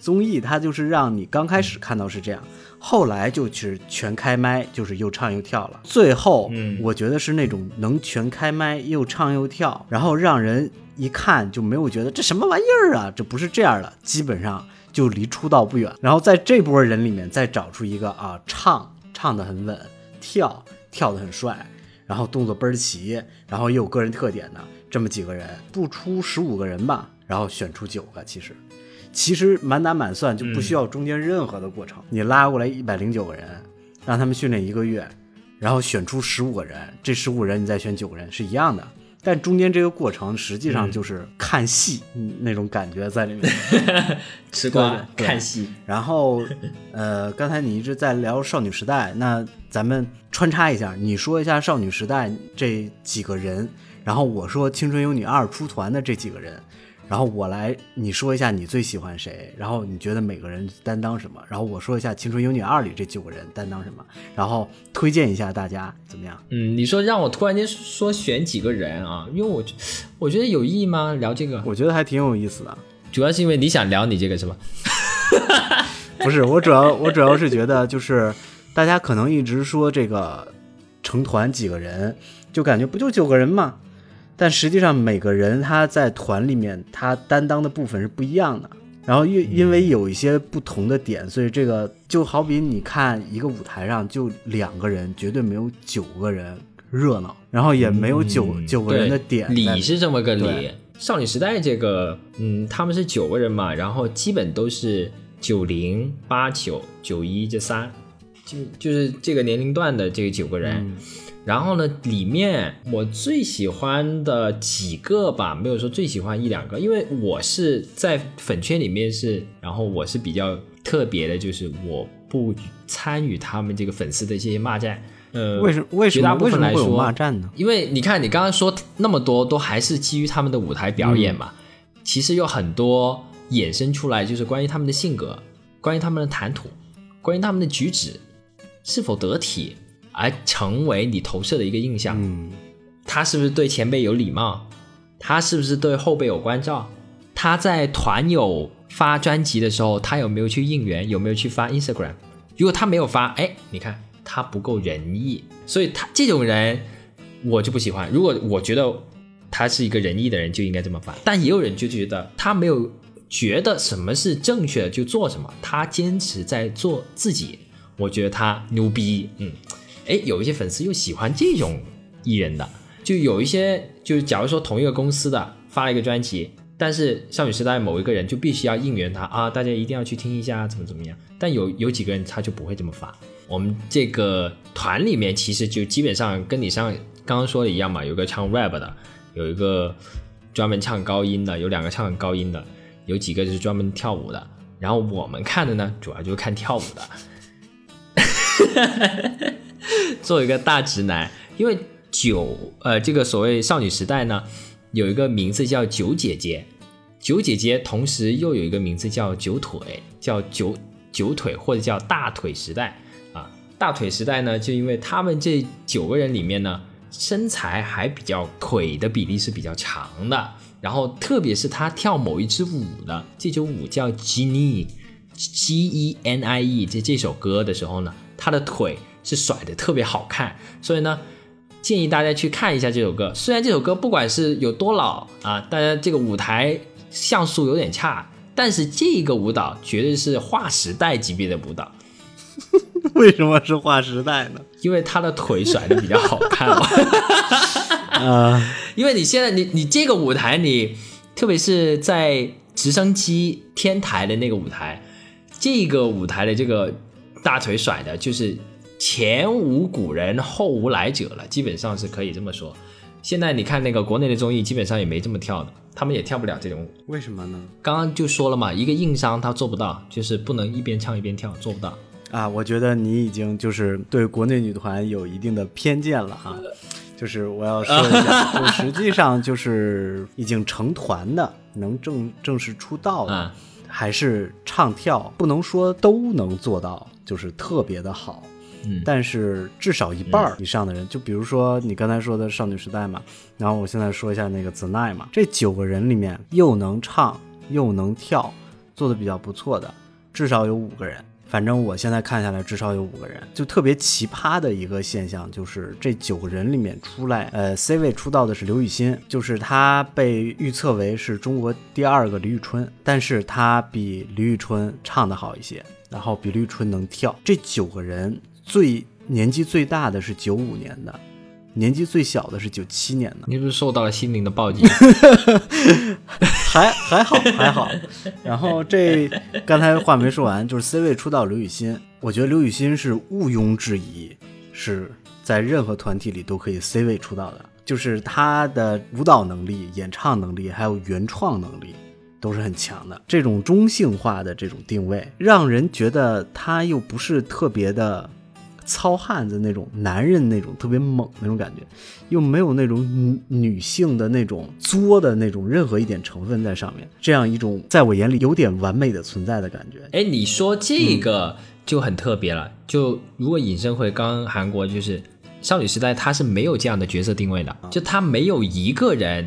综艺它就是让你刚开始看到是这样，后来就是全开麦，就是又唱又跳了。最后，我觉得是那种能全开麦又唱又跳，然后让人一看就没有觉得这什么玩意儿啊，这不是这样的，基本上就离出道不远。然后在这波人里面再找出一个啊，唱唱的很稳，跳跳的很帅，然后动作倍儿齐，然后又有个人特点的。这么几个人，不出十五个人吧，然后选出九个。其实，其实满打满算就不需要中间任何的过程。你拉过来一百零九个人，让他们训练一个月，然后选出十五个人，这十五人你再选九个人是一样的。但中间这个过程实际上就是看戏那种感觉在里面，*laughs* 吃瓜看戏。然后，呃，刚才你一直在聊少女时代，那咱们穿插一下，你说一下少女时代这几个人。然后我说《青春有你二》出团的这几个人，然后我来你说一下你最喜欢谁，然后你觉得每个人担当什么，然后我说一下《青春有你二》里这九个人担当什么，然后推荐一下大家怎么样？嗯，你说让我突然间说选几个人啊？因为我我觉得有意义吗？聊这个？我觉得还挺有意思的，主要是因为你想聊你这个是吧？*laughs* 不是，我主要我主要是觉得就是大家可能一直说这个成团几个人，就感觉不就九个人吗？但实际上，每个人他在团里面，他担当的部分是不一样的。然后因因为有一些不同的点，所以这个就好比你看一个舞台上就两个人，绝对没有九个人热闹，然后也没有九九个人的点。理是这么个理。少女时代这个，嗯，他们是九个人嘛，然后基本都是九零、八九、九一这三，就就是这个年龄段的这个九个人。然后呢，里面我最喜欢的几个吧，没有说最喜欢一两个，因为我是在粉圈里面是，然后我是比较特别的，就是我不参与他们这个粉丝的这些骂战。呃，为什么？为什么？为什么会有骂战呢？因为你看，你刚刚说那么多，都还是基于他们的舞台表演嘛。其实有很多衍生出来，就是关于他们的性格，关于他们的谈吐。关于他们的举止是否得体，而成为你投射的一个印象。嗯，他是不是对前辈有礼貌？他是不是对后辈有关照？他在团友发专辑的时候，他有没有去应援？有没有去发 Instagram？如果他没有发，哎，你看他不够仁义，所以他这种人我就不喜欢。如果我觉得他是一个仁义的人，就应该这么发。但也有人就觉得他没有觉得什么是正确的就做什么，他坚持在做自己，我觉得他牛逼。嗯，哎，有一些粉丝又喜欢这种艺人的，就有一些就是假如说同一个公司的发了一个专辑。但是少女时代某一个人就必须要应援他啊，大家一定要去听一下，怎么怎么样？但有有几个人他就不会这么发。我们这个团里面其实就基本上跟你上刚刚说的一样嘛，有个唱 rap 的，有一个专门唱高音的，有两个唱高音的，有几个就是专门跳舞的。然后我们看的呢，主要就是看跳舞的。*laughs* 做一个大直男，因为九呃这个所谓少女时代呢。有一个名字叫九姐姐，九姐姐，同时又有一个名字叫九腿，叫九九腿或者叫大腿时代啊。大腿时代呢，就因为他们这九个人里面呢，身材还比较腿的比例是比较长的，然后特别是他跳某一支舞的这支舞叫 Genie，G E N I E 这这首歌的时候呢，他的腿是甩的特别好看，所以呢。建议大家去看一下这首歌，虽然这首歌不管是有多老啊，大家这个舞台像素有点差，但是这个舞蹈绝对是划时代级别的舞蹈。*laughs* 为什么是划时代呢？因为他的腿甩的比较好看嘛。*laughs* 啊，因为你现在你你这个舞台，你特别是在直升机天台的那个舞台，这个舞台的这个大腿甩的就是。前无古人后无来者了，基本上是可以这么说。现在你看那个国内的综艺，基本上也没这么跳的，他们也跳不了这种舞。为什么呢？刚刚就说了嘛，一个硬伤他做不到，就是不能一边唱一边跳，做不到。啊，我觉得你已经就是对国内女团有一定的偏见了哈。就是我要说一下，就实际上就是已经成团的，能正正式出道的，还是唱跳，不能说都能做到，就是特别的好。但是至少一半以上的人，就比如说你刚才说的少女时代嘛，然后我现在说一下那个 The Nine 嘛，这九个人里面又能唱又能跳，做的比较不错的，至少有五个人。反正我现在看下来，至少有五个人。就特别奇葩的一个现象，就是这九个人里面出来，呃，C 位出道的是刘雨昕，就是她被预测为是中国第二个李宇春，但是她比李宇春唱的好一些，然后比李宇春能跳。这九个人。最年纪最大的是九五年的，年纪最小的是九七年的。你是不是受到了心灵的暴击？*laughs* 还还好还好。然后这刚才话没说完，就是 C 位出道刘雨欣，我觉得刘雨欣是毋庸置疑是在任何团体里都可以 C 位出道的，就是她的舞蹈能力、演唱能力还有原创能力都是很强的。这种中性化的这种定位，让人觉得她又不是特别的。糙汉子那种男人那种特别猛那种感觉，又没有那种女女性的那种作的那种任何一点成分在上面，这样一种在我眼里有点完美的存在的感觉。哎，你说这个就很特别了。就如果隐身会刚韩国就是少女时代，它是没有这样的角色定位的，就它没有一个人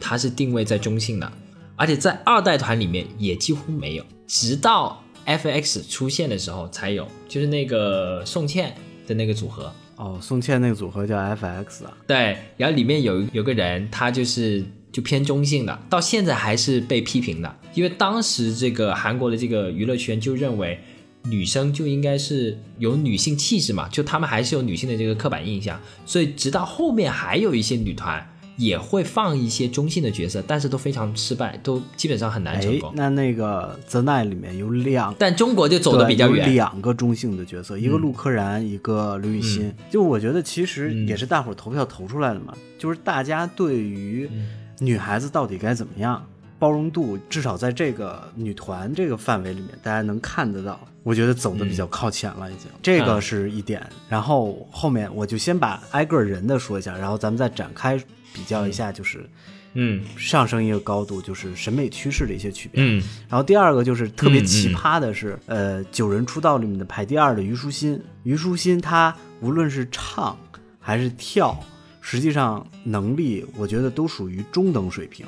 他是定位在中性的，而且在二代团里面也几乎没有，直到。F X 出现的时候才有，就是那个宋茜的那个组合哦，宋茜那个组合叫 F X 啊。对，然后里面有有个人，他就是就偏中性的，到现在还是被批评的，因为当时这个韩国的这个娱乐圈就认为女生就应该是有女性气质嘛，就他们还是有女性的这个刻板印象，所以直到后面还有一些女团。也会放一些中性的角色，但是都非常失败，都基本上很难成功。那那个《The Night》里面有两，但中国就走的比较远，两个中性的角色，一个陆柯燃，一个刘雨欣。就我觉得其实也是大伙儿投票投出来的嘛，就是大家对于女孩子到底该怎么样，包容度至少在这个女团这个范围里面，大家能看得到。我觉得走的比较靠前了，已经这个是一点。然后后面我就先把挨个人的说一下，然后咱们再展开。比较一下，就是嗯上升一个高度，就是审美趋势的一些区别。嗯然后第二个就是特别嗯奇葩的是，呃，九人出道里面的排第二的虞书欣，虞书欣她无论是唱还是跳，实际上能力我觉得都属于中等水平。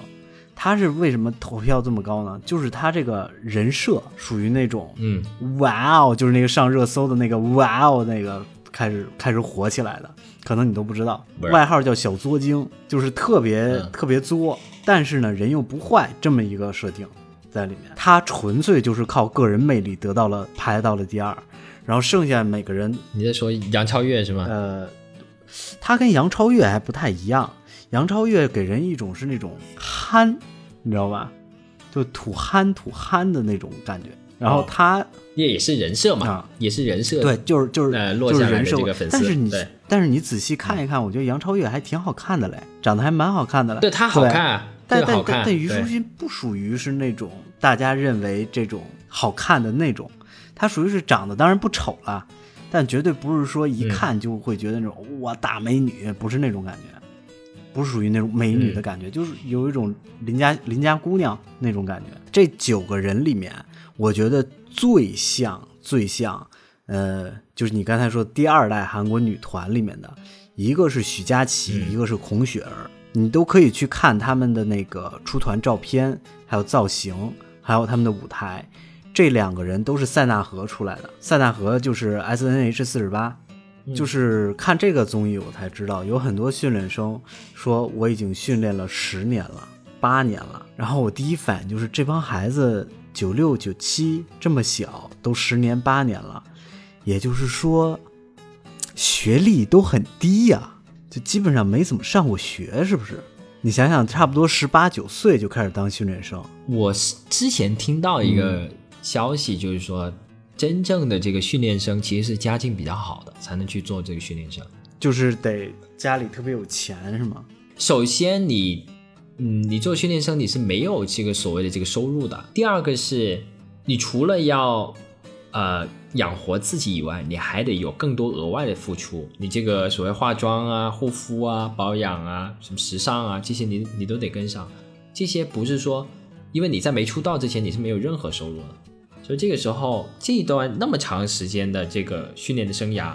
她是为什么投票这么高呢？就是她这个人设属于那种嗯哇哦，就是那个上热搜的那个哇哦，那个开始开始火起来的，可能你都不知道，外号叫小作精，就是特别、嗯特别作，但是呢人又不坏这么一个设定在里面。他纯粹就是靠个人魅力得到了排到了第二，然后剩下每个人，你在说杨超越是吗？呃，他跟杨超越还不太一样，杨超越给人一种是那种憨，你知道吧？就土憨土憨的那种感觉，然后哦他。也也是人设嘛，啊也是人设。对，就是就是、呃落下来的就是人设这个粉丝但是你但是你仔细看一看，我觉得杨超越还挺好看的嘞，长得还蛮好看的嘞。对她好看啊，但但。但但虞书欣不属于是那种大家认为这种好看的那种，她属于是长得当然不丑了，但绝对不是说嗯一看就会觉得那种、哇大美女，不是那种感觉，不是属于那种美女的感觉，就是有一种邻家邻家姑娘那种感觉。这九个人里面，我觉得最像最像，呃，就是你刚才说第二代韩国女团里面的，一个是许佳琪，嗯一个是孔雪儿，你都可以去看他们的那个出团照片，还有造型，还有他们的舞台。这两个人都是塞纳河出来的，塞纳河就是 S N H 四十八，就是看这个综艺我才知道，有很多训练生说我已经训练了十年了、八年了，然后我第一反应就是这帮孩子九六九七这么小，都十年八年了，也就是说学历都很低呀、就基本上没怎么上过学，是不是？你想想，差不多十八九岁就开始当训练生，我是之前听到一个嗯消息，就是说，真正的这个训练生其实是家境比较好的，才能去做这个训练生。就是得家里特别有钱，是吗？首先你，嗯，你做训练生你是没有这个所谓的这个收入的。第二个是，你除了要呃养活自己以外，你还得有更多额外的付出。你这个所谓化妆啊、护肤啊、保养啊、什么时尚啊这些你，你都得跟上。这些不是说，因为你在没出道之前你是没有任何收入的，所以这个时候这一段那么长时间的这个训练的生涯，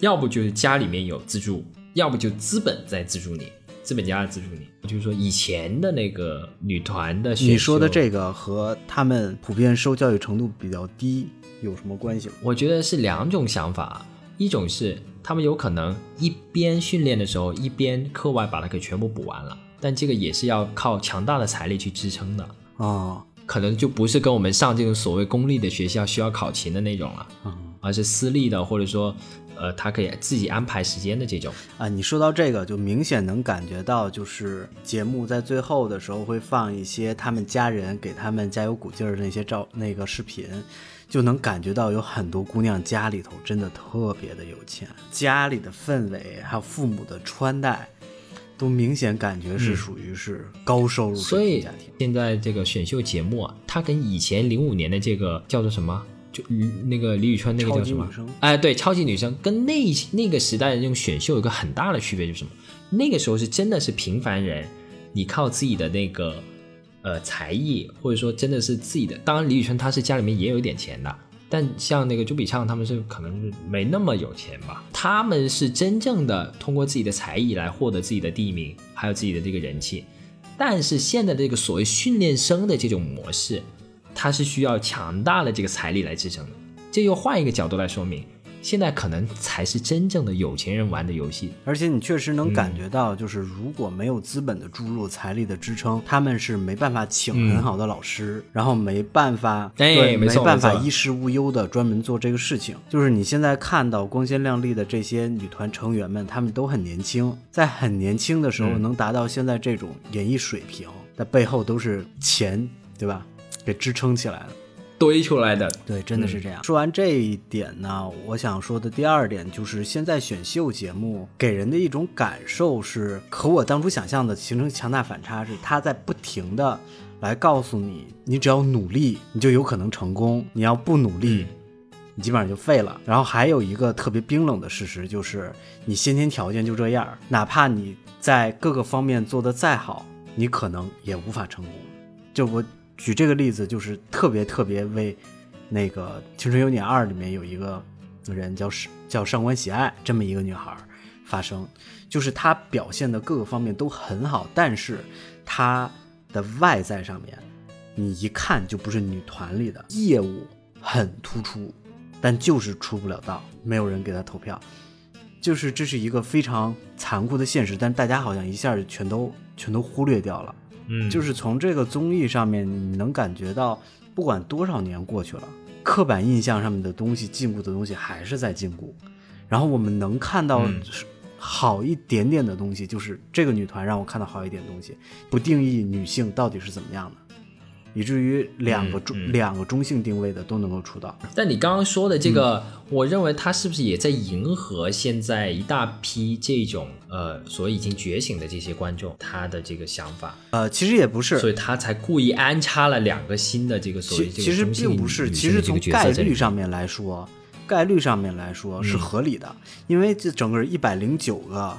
要不就是家里面有资助，要不就资本在资助你。资本家资助你，就是说以前的那个女团的你说的这个和他们普遍受教育程度比较低有什么关系？我觉得是两种想法，一种是他们有可能一边训练的时候，一边课外把它给全部补完了，但这个也是要靠强大的财力去支撑的，哦，可能就不是跟我们上这种所谓公立的学校需要考勤的那种了，嗯而是私立的，或者说呃他可以自己安排时间的这种。啊，你说到这个，就明显能感觉到，就是节目在最后的时候会放一些他们家人给他们加油鼓劲儿的那些照那个视频，就能感觉到有很多姑娘家里头真的特别的有钱，家里的氛围还有父母的穿戴，都明显感觉是属于是高收入所以水平家庭。现在这个选秀节目啊，它跟以前零五年的这个叫做什么？就嗯那个李宇春那个叫什么？哎，对，超级女生跟那那个时代的那种选秀有一个很大的区别，就是什么？那个时候是真的是平凡人，你靠自己的那个呃才艺，或者说真的是自己的。当然，李宇春她是家里面也有一点钱的，但像那个朱笔畅他们是可能是没那么有钱吧。他们是真正的通过自己的才艺来获得自己的第一名，还有自己的这个人气。但是现在的这个所谓训练生的这种模式，它是需要强大的这个财力来支撑的。这又换一个角度来说明，现在可能才是真正的有钱人玩的游戏。而且你确实能嗯感觉到，就是如果没有资本的注入、财力的支撑，他们是没办法请嗯很好的老师，然后没办法，哎对，没错办法衣食无忧的专门做这个事情。就是你现在看到光鲜亮丽的这些女团成员们，她们都很年轻，在很年轻的时候嗯能达到现在这种演艺水平，的背后都是钱，对吧？给支撑起来了。堆出来的，对，真的是这样。说完这一点呢，我想说的第二点就是，现在选秀节目给人的一种感受是，和我当初想象的形成强大反差，是他在不停的来告诉你，你只要努力，你就有可能成功；你要不努力，你基本上就废了。然后还有一个特别冰冷的事实，就是你先天条件就这样，哪怕你在各个方面做得再好，你可能也无法成功。就我举这个例子，就是特别特别为那个《青春有你二》里面有一个人叫叫上官喜爱这么一个女孩发声，就是她表现的各个方面都很好，但是她的外在上面，你一看就不是女团里的，业务很突出，但就是出不了道，没有人给她投票。就是这是一个非常残酷的现实，但大家好像一下全都全都忽略掉了。嗯，就是从这个综艺上面，你能感觉到，不管多少年过去了，刻板印象上面的东西、禁锢的东西还是在禁锢。然后我们能看到好一点点的东西，就是这个女团让我看到好一点东西，不定义女性到底是怎么样的。以至于两个中两个中性定位的都能够出道，但你刚刚说的这个，我认为他是不是也在迎合现在一大批这种呃，所已经觉醒的这些观众他的这个想法？呃，其实也不是，所以他才故意安插了两个新的这个所谓这个其实并不是，其实从概率上面来说，概率上面来说是合理的，因为这整个一百零九个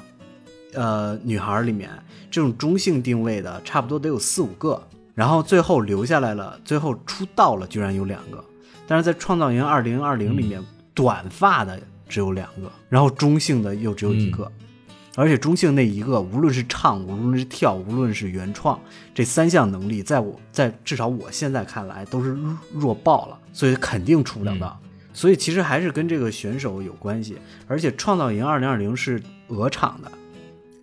呃女孩里面，这种中性定位的差不多得有四五个。然后最后留下来了，最后出道了，居然有两个，但是在《创造营2020》里面，短发的只有两个，然后中性的又只有一个，而且中性那一个，无论是唱，无论是跳，无论是原创，这三项能力，在我，在至少我现在看来都是弱爆了，所以肯定出不了道。所以其实还是跟这个选手有关系，而且《创造营2020》是鹅厂的，《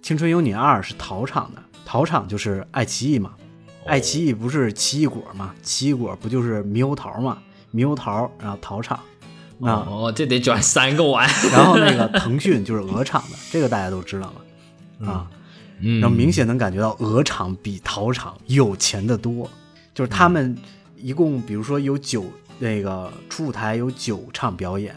青春有你二》是陶厂的，陶厂就是爱奇艺嘛。爱奇艺不是奇异果吗？奇异果不就是猕猴桃吗？猕猴桃，然后桃厂，哦，这得转三个弯。*laughs* 然后那个腾讯就是鹅厂的，这个大家都知道了啊。然后明显能感觉到鹅厂比桃厂有钱的多，就是他们一共，比如说有九那个初舞台有九场表演，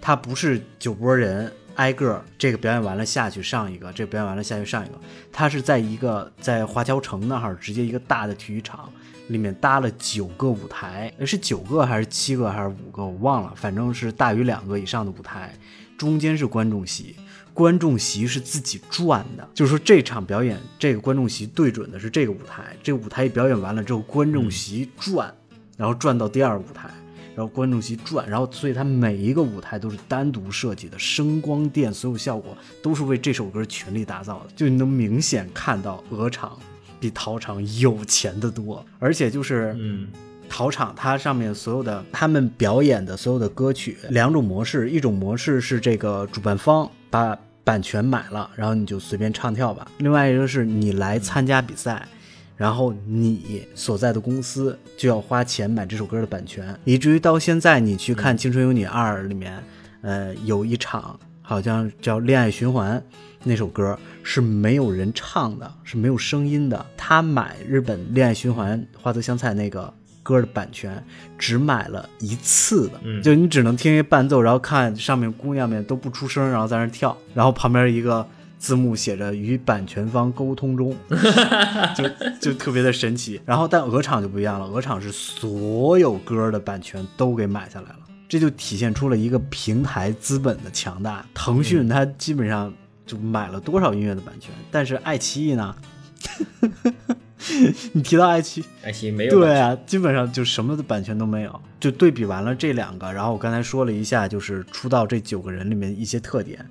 他不是九波人。挨个这个表演完了下去上一个，这个表演完了下去上一个。他是在一个在华侨城那儿直接一个大的体育场里面搭了九个舞台，是九个还是七个还是五个我忘了，反正是大于两个以上的舞台。中间是观众席，观众席是自己转的，就是说这场表演这个观众席对准的是这个舞台，这个舞台一表演完了之后，观众席转，然后转到第二舞台。然后观众席转，然后所以它每一个舞台都是单独设计的，声光电所有效果都是为这首歌全力打造的，就你能明显看到鹅厂比陶厂有钱的多，而且就是嗯，陶厂它上面所有的他们表演的所有的歌曲两种模式，一种模式是这个主办方把版权买了，然后你就随便唱跳吧；另外一个是你来参加比赛。然后你所在的公司就要花钱买这首歌的版权，以至于到现在你去看《青春有你二》里面，呃，有一场好像叫《恋爱循环》，那首歌是没有人唱的，是没有声音的。他买日本《恋爱循环》花泽香菜那个歌的版权，只买了一次的，就你只能听一伴奏，然后看上面姑娘们都不出声，然后在那跳，然后旁边一个。字幕写着与版权方沟通中，*laughs* 就就特别的神奇。然后，但鹅厂就不一样了，鹅厂是所有歌的版权都给买下来了，这就体现出了一个平台资本的强大。腾讯它基本上就买了多少音乐的版权，但是爱奇艺呢？*laughs* *laughs* 你提到爱奇艺，爱奇艺没有对啊，基本上就什么的版权都没有。就对比完了这两个，然后我刚才说了一下，就是出道这九个人里面一些特点。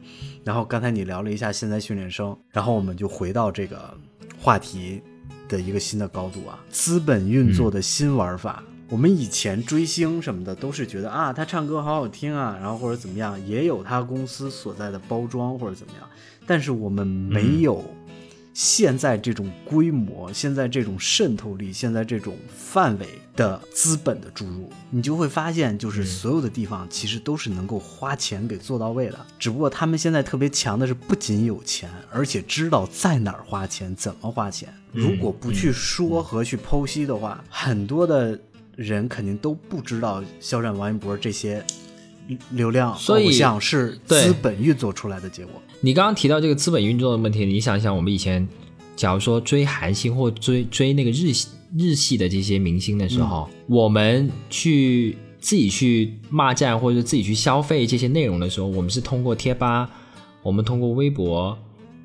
然后刚才你聊了一下现在训练生，然后我们就回到这个话题的一个新的高度啊，资本运作的新玩法。我们以前追星什么的都是觉得啊，他唱歌好好听啊，然后或者怎么样，也有他公司所在的包装或者怎么样，但是我们没有。现在这种规模，现在这种渗透力，现在这种范围的资本的注入，你就会发现，就是所有的地方其实都是能够花钱给做到位的。只不过他们现在特别强的是，不仅有钱，而且知道在哪儿花钱，怎么花钱。如果不去说和去剖析的话，很多的人肯定都不知道肖战、王一博这些流量偶像是资本运作出来的结果。你刚刚提到这个资本运作的问题，你想想，我们以前假如说追韩星或追追那个日系日系的这些明星的时候，我们去自己去骂战或者自己去消费这些内容的时候，我们是通过贴吧，我们通过微博，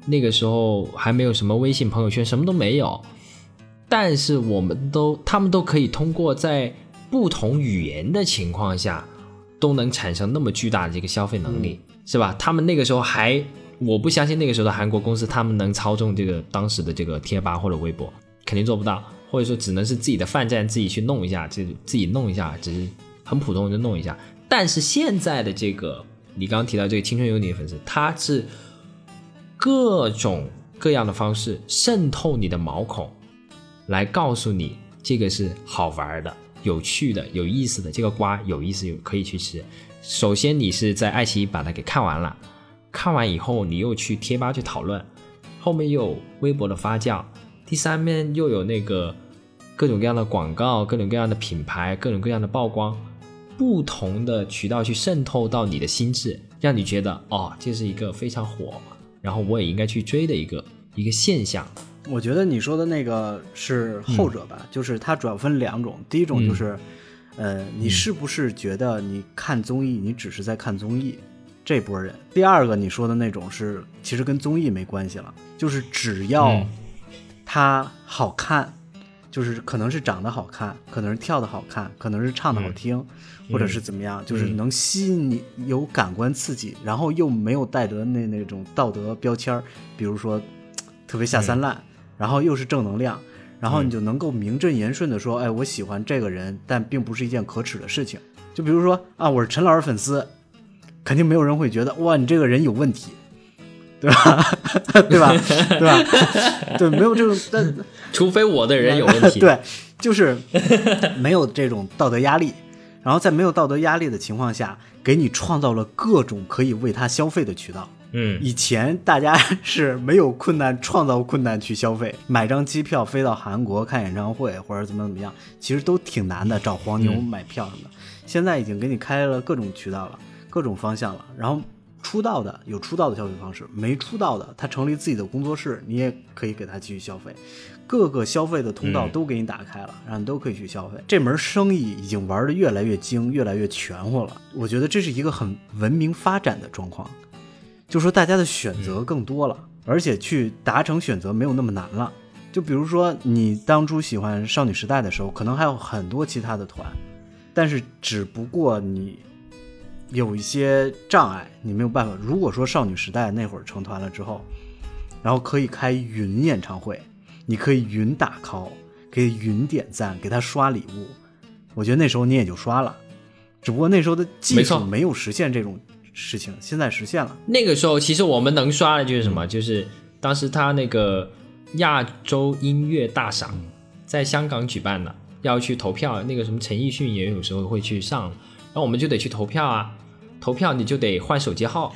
那个时候还没有什么微信朋友圈，什么都没有，但是我们都他们都可以通过在不同语言的情况下，都能产生那么巨大的这个消费能力，是吧？他们那个时候还，我不相信那个时候的韩国公司他们能操纵这个当时的这个贴吧或者微博，肯定做不到，或者说只能是自己的饭站自己去弄一下，就自己弄一下，只是很普通就弄一下。但是现在的这个，你刚刚提到这个青春有你的粉丝，他是各种各样的方式渗透你的毛孔。来告诉你，这个是好玩的、有趣的、有意思的，这个瓜有意思，有可以去吃。首先，你是在爱奇艺把它给看完了，看完以后，你又去贴吧去讨论，后面又有微博的发酵，第三面又有那个各种各样的广告、各种各样的品牌、各种各样的曝光，不同的渠道去渗透到你的心智，让你觉得哦，这是一个非常火，然后我也应该去追的一个一个现象。我觉得你说的那个是后者吧，就是它主要分两种。第一种就是，呃，你是不是觉得你看综艺，你只是在看综艺这波人？第二个你说的那种是，其实跟综艺没关系了，就是只要他好看，就是可能是长得好看，可能是跳的好看，可能是唱的好听，或者是怎么样，就是能吸引你有感官刺激，然后又没有带得那那种道德标签儿，比如说特别下三滥。然后又是正能量，然后你就能够名正言顺的说，哎，我喜欢这个人，但并不是一件可耻的事情。就比如说啊，我是陈老师粉丝，肯定没有人会觉得哇，你这个人有问题，*laughs* *laughs* 对吧？对吧？对吧？对，没有这种，但除非我的人有问题，*laughs* 对，就是没有这种道德压力。然后在没有道德压力的情况下，给你创造了各种可以为他消费的渠道。嗯，以前大家是没有困难创造困难去消费，买张机票飞到韩国看演唱会或者怎么怎么样，其实都挺难的，找黄牛买票什么的。现在已经给你开了各种渠道了，各种方向了。然后出道的有出道的消费方式，没出道的他成立自己的工作室，你也可以给他继续消费，各个消费的通道都给你打开了，然后你都可以去消费。这门生意已经玩的越来越精，越来越全乎了。我觉得这是一个很文明发展的状况。就说大家的选择更多了，而且去达成选择没有那么难了。就比如说你当初喜欢少女时代的时候，可能还有很多其他的团，但是只不过你有一些障碍，你没有办法。如果说少女时代那会儿成团了之后，然后可以开云演唱会，你可以云打 call，可以云点赞，给他刷礼物，我觉得那时候你也就刷了，只不过那时候的技术没有实现这种。事情现在实现了。那个时候，其实我们能刷的就是什么？就是当时他那个亚洲音乐大赏在香港举办的，要去投票。那个什么陈奕迅也有时候会去上，然后我们就得去投票啊。投票你就得换手机号，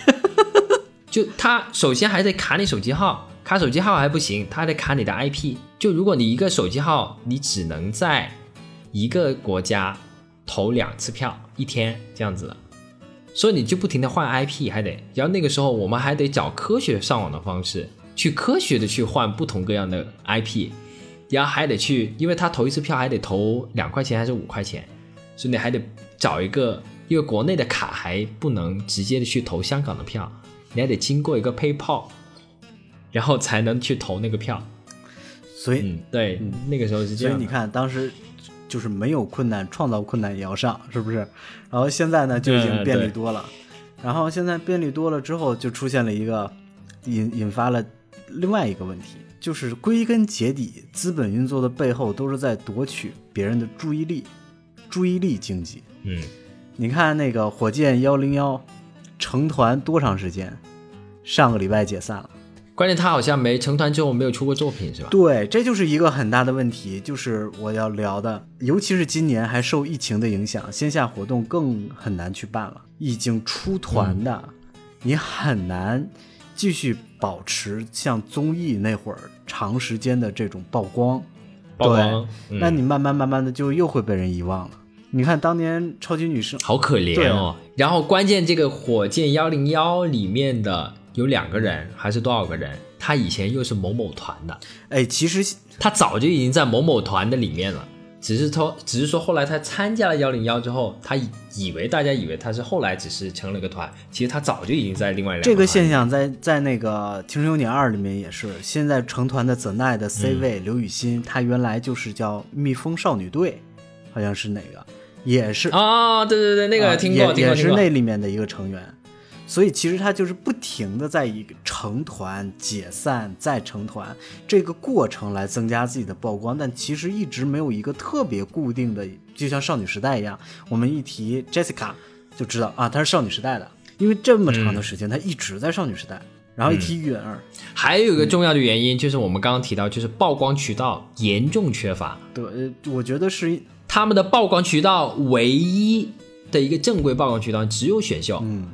*laughs* 就他首先还得卡你手机号，卡手机号还不行，他还得卡你的 IP。就如果你一个手机号，你只能在一个国家投两次票，一天这样子的。所以你就不停的换 IP，还得，然后那个时候我们还得找科学上网的方式，去科学的去换不同各样的 IP，然后还得去，因为他投一次票还得投两块钱还是五块钱，所以你还得找一个，因为国内的卡还不能直接的去投香港的票，你还得经过一个 PayPal，然后才能去投那个票。所以，对，那个时候是这样。所以你看当时。就是没有困难，创造困难也要上，是不是？然后现在呢，就已经便利多了。然后现在便利多了之后，就出现了一个引引发了另外一个问题，就是归根结底，资本运作的背后都是在夺取别人的注意力，注意力经济。嗯，你看那个火箭幺零幺成团多长时间？上个礼拜解散了。关键他好像没成团之后没有出过作品，是吧？对，这就是一个很大的问题，就是我要聊的，尤其是今年还受疫情的影响，线下活动更很难去办了。已经出团的，你很难继续保持像综艺那会儿长时间的这种曝光。曝光，那你慢慢慢慢的就又会被人遗忘了。你看当年超级女声好可怜哦。然后关键这个火箭幺零幺里面的。有两个人还是多少个人？他以前又是某某团的，哎，其实他早就已经在某某团的里面了。只是说，只是说后来他参加了幺零幺之后，他以以为大家以为他是后来只是成了个团，其实他早就已经在另外两这个现象在在那个《青春有你二》里面也是。现在成团的 The Night 的 C 位、刘雨欣，她原来就是叫蜜蜂少女队，好像是哪个，也是啊，对对对，那个听过，也是那里面的一个成员。所以其实他就是不停的在一个成团、解散、再成团这个过程来增加自己的曝光，但其实一直没有一个特别固定的，就像少女时代一样，我们一提 Jessica 就知道啊，她是少女时代的，因为这么长的时间她一直在少女时代。然后一提允儿，还有一个重要的原因就是我们刚刚提到，就是曝光渠道严重缺乏。对，我觉得是他们的曝光渠道唯一的一个正规曝光渠道只有选秀。嗯。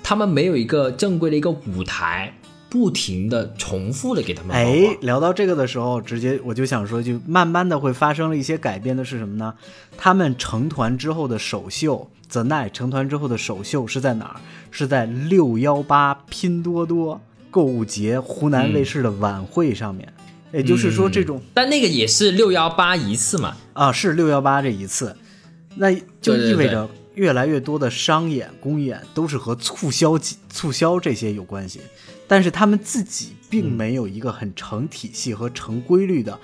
他们没有一个正规的一个舞台，不停的重复的给他们。哎，聊到这个的时候，直接我就想说，就慢慢的会发生了一些改变的是什么呢？他们成团之后的首秀，The Night 成团之后的首秀是在哪儿？是在六幺八拼多多购物节湖南卫视的晚会上面。也就是说，这种，但那个也是六幺八一次嘛？啊，是六幺八这一次，那就意味着。越来越多的商演、公演都是和促销、促销这些有关系，但是他们自己并没有一个很成体系和成规律的，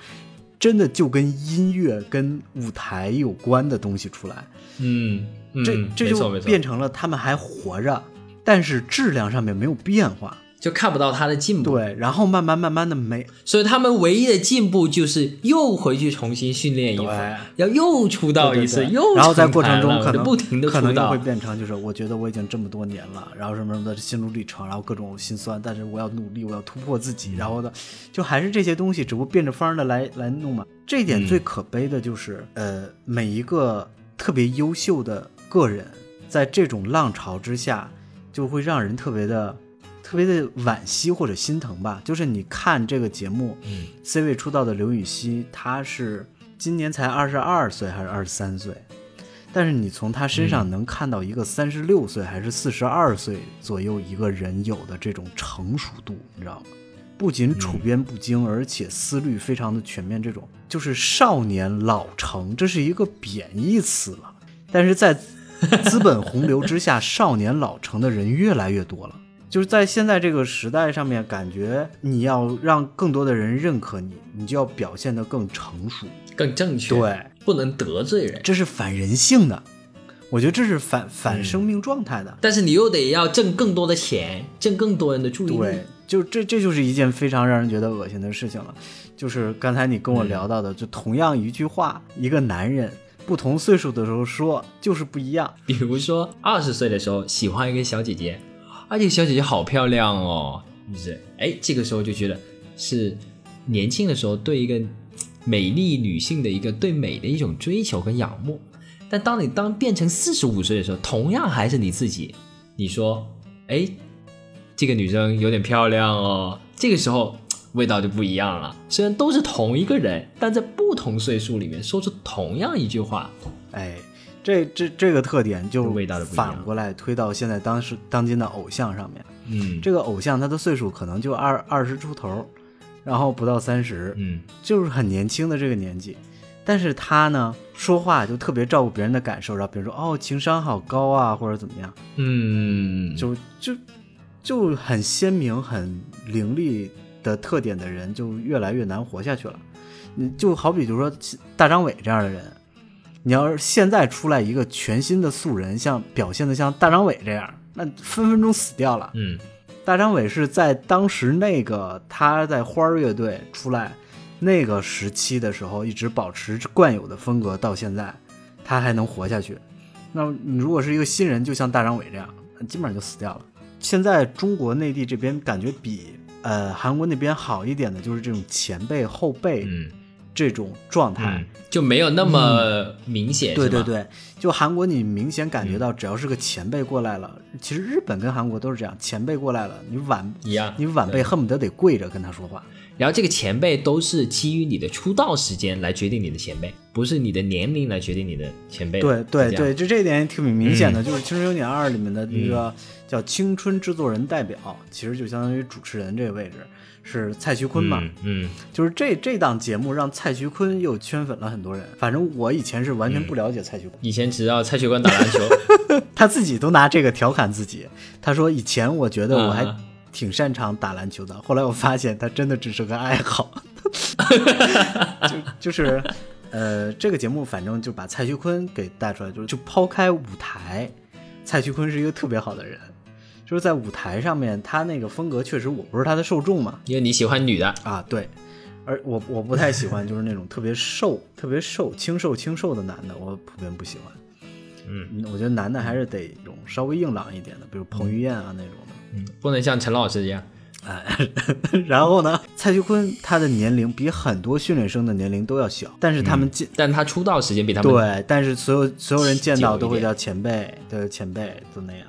真的就跟音乐、跟舞台有关的东西出来。嗯，这这就变成了他们还活着，但是质量上面没有变化。就看不到他的进步，对，然后慢慢慢慢的没，所以他们唯一的进步就是又回去重新训练一回，要又出道一次，又然后在过程中可能不停的可能又会变成就是我觉得我已经这么多年了，然后什么什么的心路历程，然后各种心酸，但是我要努力，我要突破自己，然后呢，就还是这些东西，只不过变着法儿的来来弄嘛。这一点最可悲的就是，呃，每一个特别优秀的个人，在这种浪潮之下，就会让人特别的。特别的惋惜或者心疼吧，就是你看这个节目，嗯，C 位出道的刘禹锡，他是今年才二十二岁还是二十三岁？但是你从他身上能看到一个三十六岁还是四十二岁左右一个人有的这种成熟度，你知道吗？不仅处变不惊，而且思虑非常的全面，这种就是少年老成，这是一个贬义词了。但是在资本洪流之下，少年老成的人越来越多了。就是在现在这个时代上面，感觉你要让更多的人认可你，你就要表现得更成熟、更正确，对，不能得罪人，这是反人性的。我觉得这是反反生命状态的。但是你又得要挣更多的钱，挣更多人的注意力。对，就这这就是一件非常让人觉得恶心的事情了。就是刚才你跟我聊到的，就同样一句话，一个男人不同岁数的时候说就是不一样。比如说二十岁的时候喜欢一个小姐姐。啊，这个小姐姐好漂亮哦，是不是？哎，这个时候就觉得是年轻的时候对一个美丽女性的一个对美的一种追求跟仰慕。但当你当变成四十五岁的时候，同样还是你自己，你说，哎，这个女生有点漂亮哦，这个时候味道就不一样了。虽然都是同一个人，但在不同岁数里面说出同样一句话，哎。这这这个特点就反过来推到现在当时当今的偶像上面。嗯，这个偶像他的岁数可能就二二十出头，然后不到三十，嗯，就是很年轻的这个年纪。但是他呢，说话就特别照顾别人的感受，然后比如说哦，情商好高啊，或者怎么样，嗯，就就就很鲜明、很凌厉的特点的人，就越来越难活下去了。你就好比就是说大张伟这样的人。你要是现在出来一个全新的素人，像表现的像大张伟这样，那分分钟死掉了。嗯，大张伟是在当时那个他在花儿乐队出来那个时期的时候，一直保持惯有的风格，到现在他还能活下去。那你如果是一个新人，就像大张伟这样，基本上就死掉了。现在中国内地这边感觉比呃韩国那边好一点的，就是这种前辈后辈。嗯。这种状态就没有那么明显，对对对，就韩国你明显感觉到，只要是个前辈过来了，其实日本跟韩国都是这样，前辈过来了，你晚一样。你晚辈恨不得得跪着跟他说话。然后这个前辈都是基于你的出道时间来决定你的前辈，不是你的年龄来决定你的前辈。对对对，就这一点也挺明显的，嗯。就是《青春有你二》里面的那个叫青春制作人代表，其实就相当于主持人这个位置是蔡徐坤嘛。嗯嗯，就是这这档节目让蔡徐坤又圈粉了很多人。反正我以前是完全不了解蔡徐坤，以前只知道蔡徐坤打篮球，*laughs* 他自己都拿这个调侃自己。他说以前我觉得我还啊挺擅长打篮球的，后来我发现他真的只是个爱好。*laughs* 就就是，呃，这个节目反正就把蔡徐坤给带出来，就是就抛开舞台，蔡徐坤是一个特别好的人。就是在舞台上面，他那个风格确实我不是他的受众嘛，因为你喜欢女的，啊，对，而我我不太喜欢就是那种特别瘦、特别瘦、清瘦、清瘦的男的，我普遍不喜欢。嗯我觉得男的还是得一种稍微硬朗一点的，比如彭于晏啊那种的。嗯，不能像陈老师一样。*laughs* 然后呢，蔡徐坤他的年龄比很多训练生的年龄都要小，但是他们见、但他出道时间比他们对，但是所有所有人见到都会叫前辈，对前辈都那样，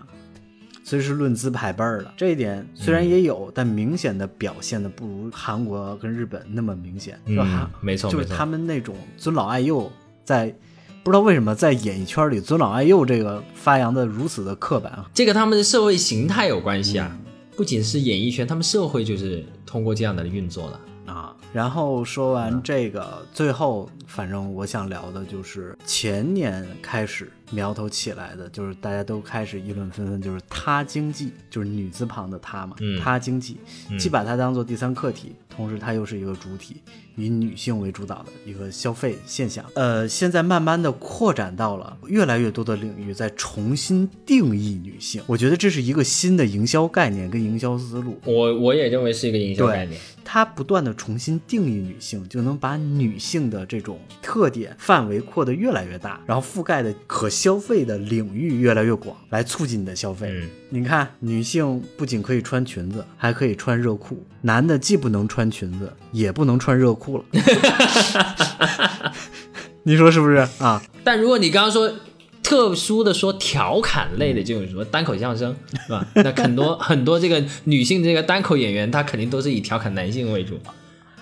所以是论资排辈儿的。这一点虽然也有，但明显的表现的不如韩国跟日本那么明显。嗯，没错没错。就是他们那种尊老爱幼，在不知道为什么在演艺圈里尊老爱幼这个发扬的如此的刻板啊。这个他们的社会形态有关系啊，不仅是演艺圈，他们社会就是通过这样的运作的。啊，然后说完这个，最后反正我想聊的就是前年开始苗头起来的，就是大家都开始议论纷纷，就是她经济，就是女字旁的她嘛，嗯他经济，既把它当做第三客体，同时它又是一个主体，以女性为主导的一个消费现象。呃，现在慢慢的扩展到了越来越多的领域，在重新定义女性，我觉得这是一个新的营销概念跟营销思路。我我也认为是一个营销概念。它不断的重新定义女性，就能把女性的这种特点范围扩得越来越大，然后覆盖的可消费的领域越来越广，来促进你的消费。嗯你看，女性不仅可以穿裙子，还可以穿热裤；男的既不能穿裙子，也不能穿热裤了。*laughs* 你说是不是啊？但如果你刚刚说特殊的说调侃类的这种什么单口相声，*laughs* 是吧？那很多很多这个女性这个单口演员，她肯定都是以调侃男性为主。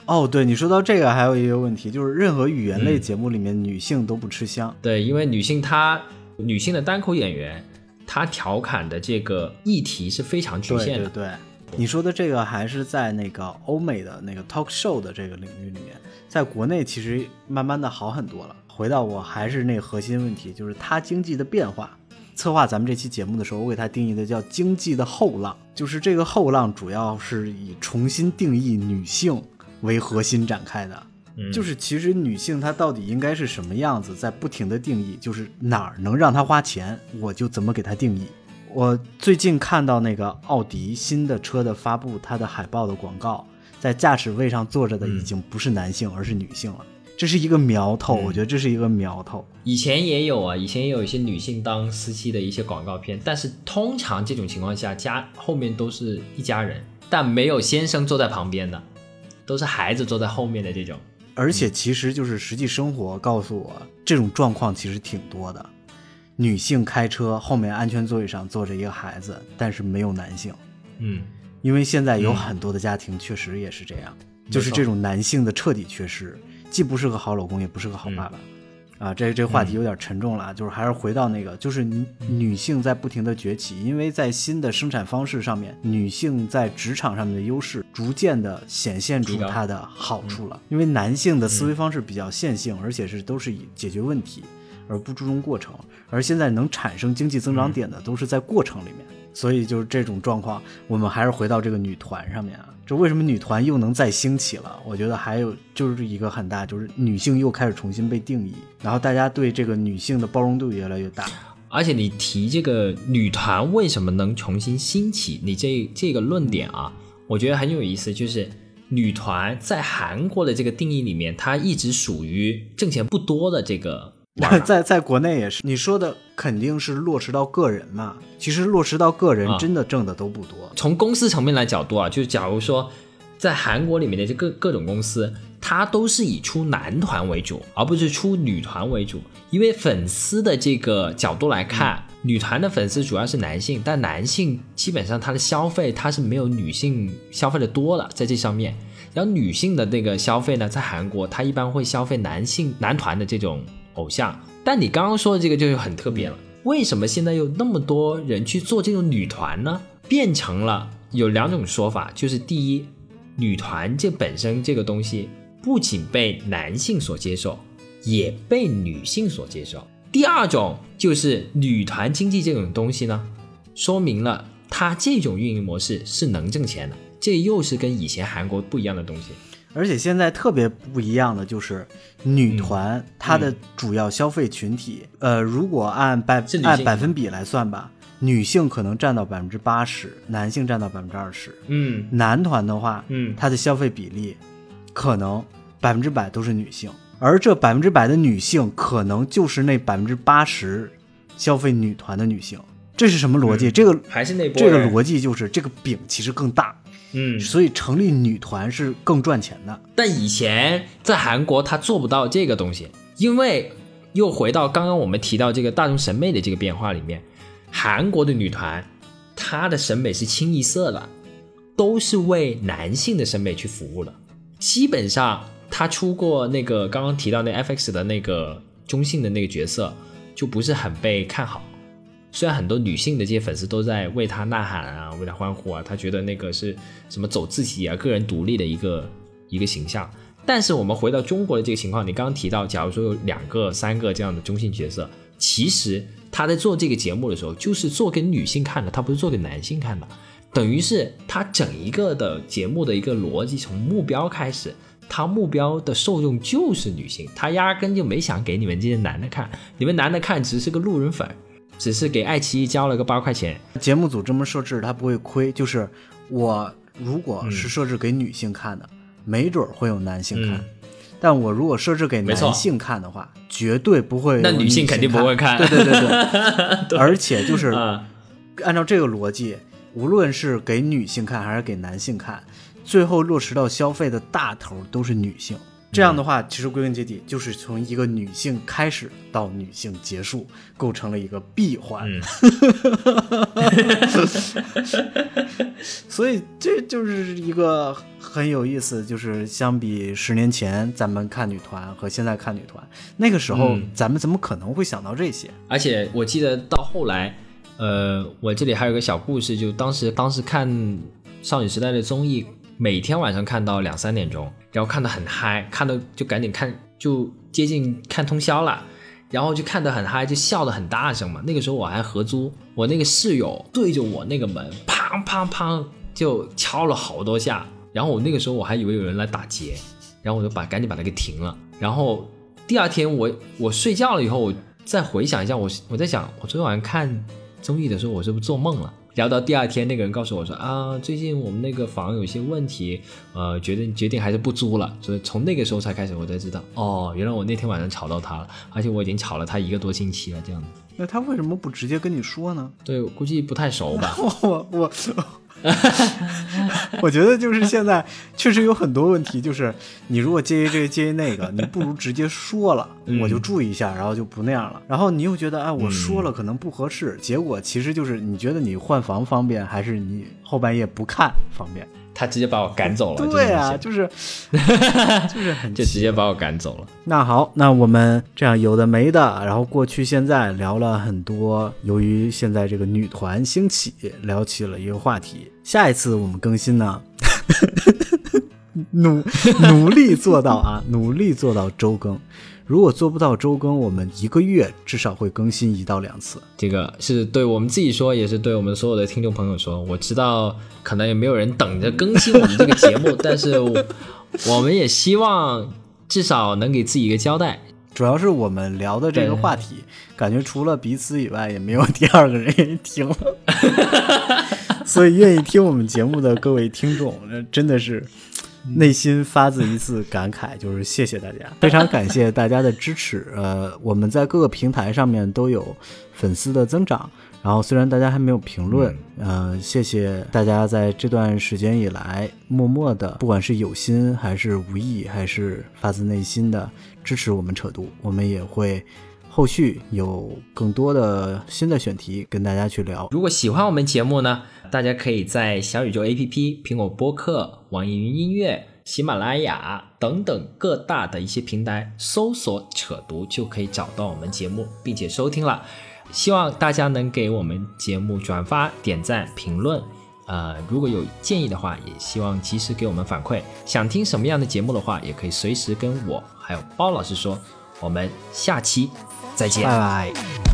哦，对你说到这个，还有一个问题，就是任何语言类节目里面，女性都不吃香。对，因为女性她女性的单口演员，她调侃的这个议题是非常局限的。对对对，你说的这个还是在那个欧美的那个 talk show 的这个领域里面，在国内其实慢慢的好很多了。回到我还是那个核心问题，就是它经济的变化。策划咱们这期节目的时候，我给它定义的叫经济的后浪，就是这个后浪主要是以重新定义女性为核心展开的。嗯就是其实女性她到底应该是什么样子，在不停的定义，就是哪儿能让她花钱，我就怎么给她定义。我最近看到那个奥迪新的车的发布，它的海报的广告，在驾驶位上坐着的已经不是男性，而是女性了。这是一个苗头，我觉得这是一个苗头。以前也有啊，以前也有一些女性当司机的一些广告片，但是通常这种情况下，家后面都是一家人，但没有先生坐在旁边的，都是孩子坐在后面的这种。而且其实就是实际生活告诉我，这种状况其实挺多的。女性开车后面安全座椅上坐着一个孩子，但是没有男性。嗯，因为现在有很多的家庭确实也是这样，就是这种男性的彻底缺失，既不是个好老公，也不是个好爸爸。啊，这这话题有点沉重了，就是还是回到那个，就是女女性在不停的崛起，因为在新的生产方式上面，女性在职场上面的优势逐渐的显现出它的好处了。因为男性的思维方式比较线性，而且是都是以解决问题而不注重过程，而现在能产生经济增长点的都是在过程里面。所以就是这种状况，我们还是回到这个女团上面啊。这为什么女团又能再兴起了？我觉得还有就是一个很大，就是女性又开始重新被定义，然后大家对这个女性的包容度越来越大。而且你提这个女团为什么能重新兴起，你这这个论点啊，我觉得很有意思。就是女团在韩国的这个定义里面，它一直属于挣钱不多的这个在在国内也是，你说的肯定是落实到个人嘛。其实落实到个人啊，真的挣的都不多。从公司层面来角度啊，就是假如说在韩国里面的这各各种公司，它都是以出男团为主，而不是出女团为主。因为粉丝的这个角度来看，女团的粉丝主要是男性，但男性基本上他的消费他是没有女性消费的多了，在这上面。然后女性的那个消费呢，在韩国他一般会消费男性男团的这种偶像。但你刚刚说的这个就很特别了，为什么现在有那么多人去做这种女团呢？变成了有两种说法，就是第一，女团这本身这个东西不仅被男性所接受，也被女性所接受。第二种就是女团经济这种东西呢，说明了它这种运营模式是能挣钱的，这又是跟以前韩国不一样的东西。而且现在特别不一样的就是女团，它的主要消费群体，呃，如果按百按百分比来算吧，女性可能占到百分之八十，男性占到百分之二十。嗯，男团的话，嗯，它的消费比例可能百分之百都是女性。而这百分之百的女性，可能就是那百分之八十消费女团的女性，这是什么逻辑？这个还是那波这个逻辑就是这个饼其实更大，嗯，所以成立女团是更赚钱的。但以前在韩国他做不到这个东西，因为又回到刚刚我们提到这个大众审美的这个变化里面，韩国的女团她的审美是清一色的，都是为男性的审美去服务的，基本上。她出过那个刚刚提到那 FX 的那个中性的那个角色，就不是很被看好。虽然很多女性的这些粉丝都在为他呐喊啊，为他欢呼啊，他觉得那个是什么走自己啊、个人独立的一个一个形象。但是我们回到中国的这个情况，你刚刚提到，假如说有两个、三个这样的中性角色，其实他在做这个节目的时候，就是做给女性看的，他不是做给男性看的。等于是他整一个的节目的一个逻辑，从目标开始。他目标的受众就是女性，他压根就没想给你们这些男的看，你们男的看只是个路人粉，只是给爱奇艺交了个八块钱。节目组这么设置，他不会亏。就是我如果是设置给女性看的，没准会有男性看；但我如果设置给男性看的话，绝对不会。那女性肯定不会看。对对对对。*laughs* 而且就是按照这个逻辑，无论是给女性看还是给男性看。最后落实到消费的大头都是女性，这样的话，其实归根结底就是从一个女性开始到女性结束，构成了一个闭环。*laughs* 所以这就是一个很有意思，就是相比十年前咱们看女团和现在看女团，那个时候咱们怎么可能会想到这些？而且我记得到后来，呃，我这里还有个小故事，就当时当时看少女时代的综艺。每天晚上看到两三点钟，然后看得很嗨，看的就赶紧看，就接近看通宵了，然后就看得很嗨，就笑得很大声嘛。那个时候我还合租，我那个室友对着我那个门，砰砰砰就敲了好多下，然后我那个时候我还以为有人来打劫，然后我就把赶紧把它给停了。然后第二天我我睡觉了以后，我再回想一下，我我在想，我昨天晚上看综艺的时候，我是不是做梦了？聊到第二天，那个人告诉我说啊，最近我们那个房有些问题，呃，决定决定还是不租了。所以从那个时候才开始，我才知道，哦，原来我那天晚上吵到他了，而且我已经吵了他一个多星期了，这样子。那他为什么不直接跟你说呢？对，估计不太熟吧。我 *laughs* 我。我 *laughs* 觉得就是现在确实有很多问题，就是你如果介意这个介意那个，你不如直接说了，我就注意一下，然后就不那样了。然后你又觉得，哎，我说了可能不合适，结果其实就是你觉得你换房方便，还是你后半夜不看方便？他直接把我赶走了。对啊，就是 *laughs* 就是很就直接把我赶走了。那好，那我们这样有的没的，然后过去现在聊了很多，由于现在这个女团兴起，聊起了一个话题。下一次我们更新呢，*laughs* 努努力做到啊，努力做到周更。如果做不到周更，我们一个月至少会更新一到两次。这个是对我们自己说，也是对我们所有的听众朋友说。我知道可能也没有人等着更新我们这个节目，*laughs* 但是我们也希望至少能给自己一个交代。主要是我们聊的这个话题，感觉除了彼此以外，也没有第二个人愿意听。*laughs* 所以愿意听我们节目的各位听众，真的是。内心发自一次感慨，就是谢谢大家，*laughs* 非常感谢大家的支持。呃，我们在各个平台上面都有粉丝的增长，然后虽然大家还没有评论，呃，谢谢大家在这段时间以来默默的，不管是有心还是无意，还是发自内心的支持我们扯读，我们也会。后续有更多的新的选题跟大家去聊。如果喜欢我们节目呢，大家可以在小宇宙 APP、苹果播客、网易云音乐、喜马拉雅等等各大的一些平台搜索“扯读”，就可以找到我们节目，并且收听了。希望大家能给我们节目转发、点赞、评论。呃，如果有建议的话，也希望及时给我们反馈。想听什么样的节目的话，也可以随时跟我还有包老师说。我们下期再见，拜拜。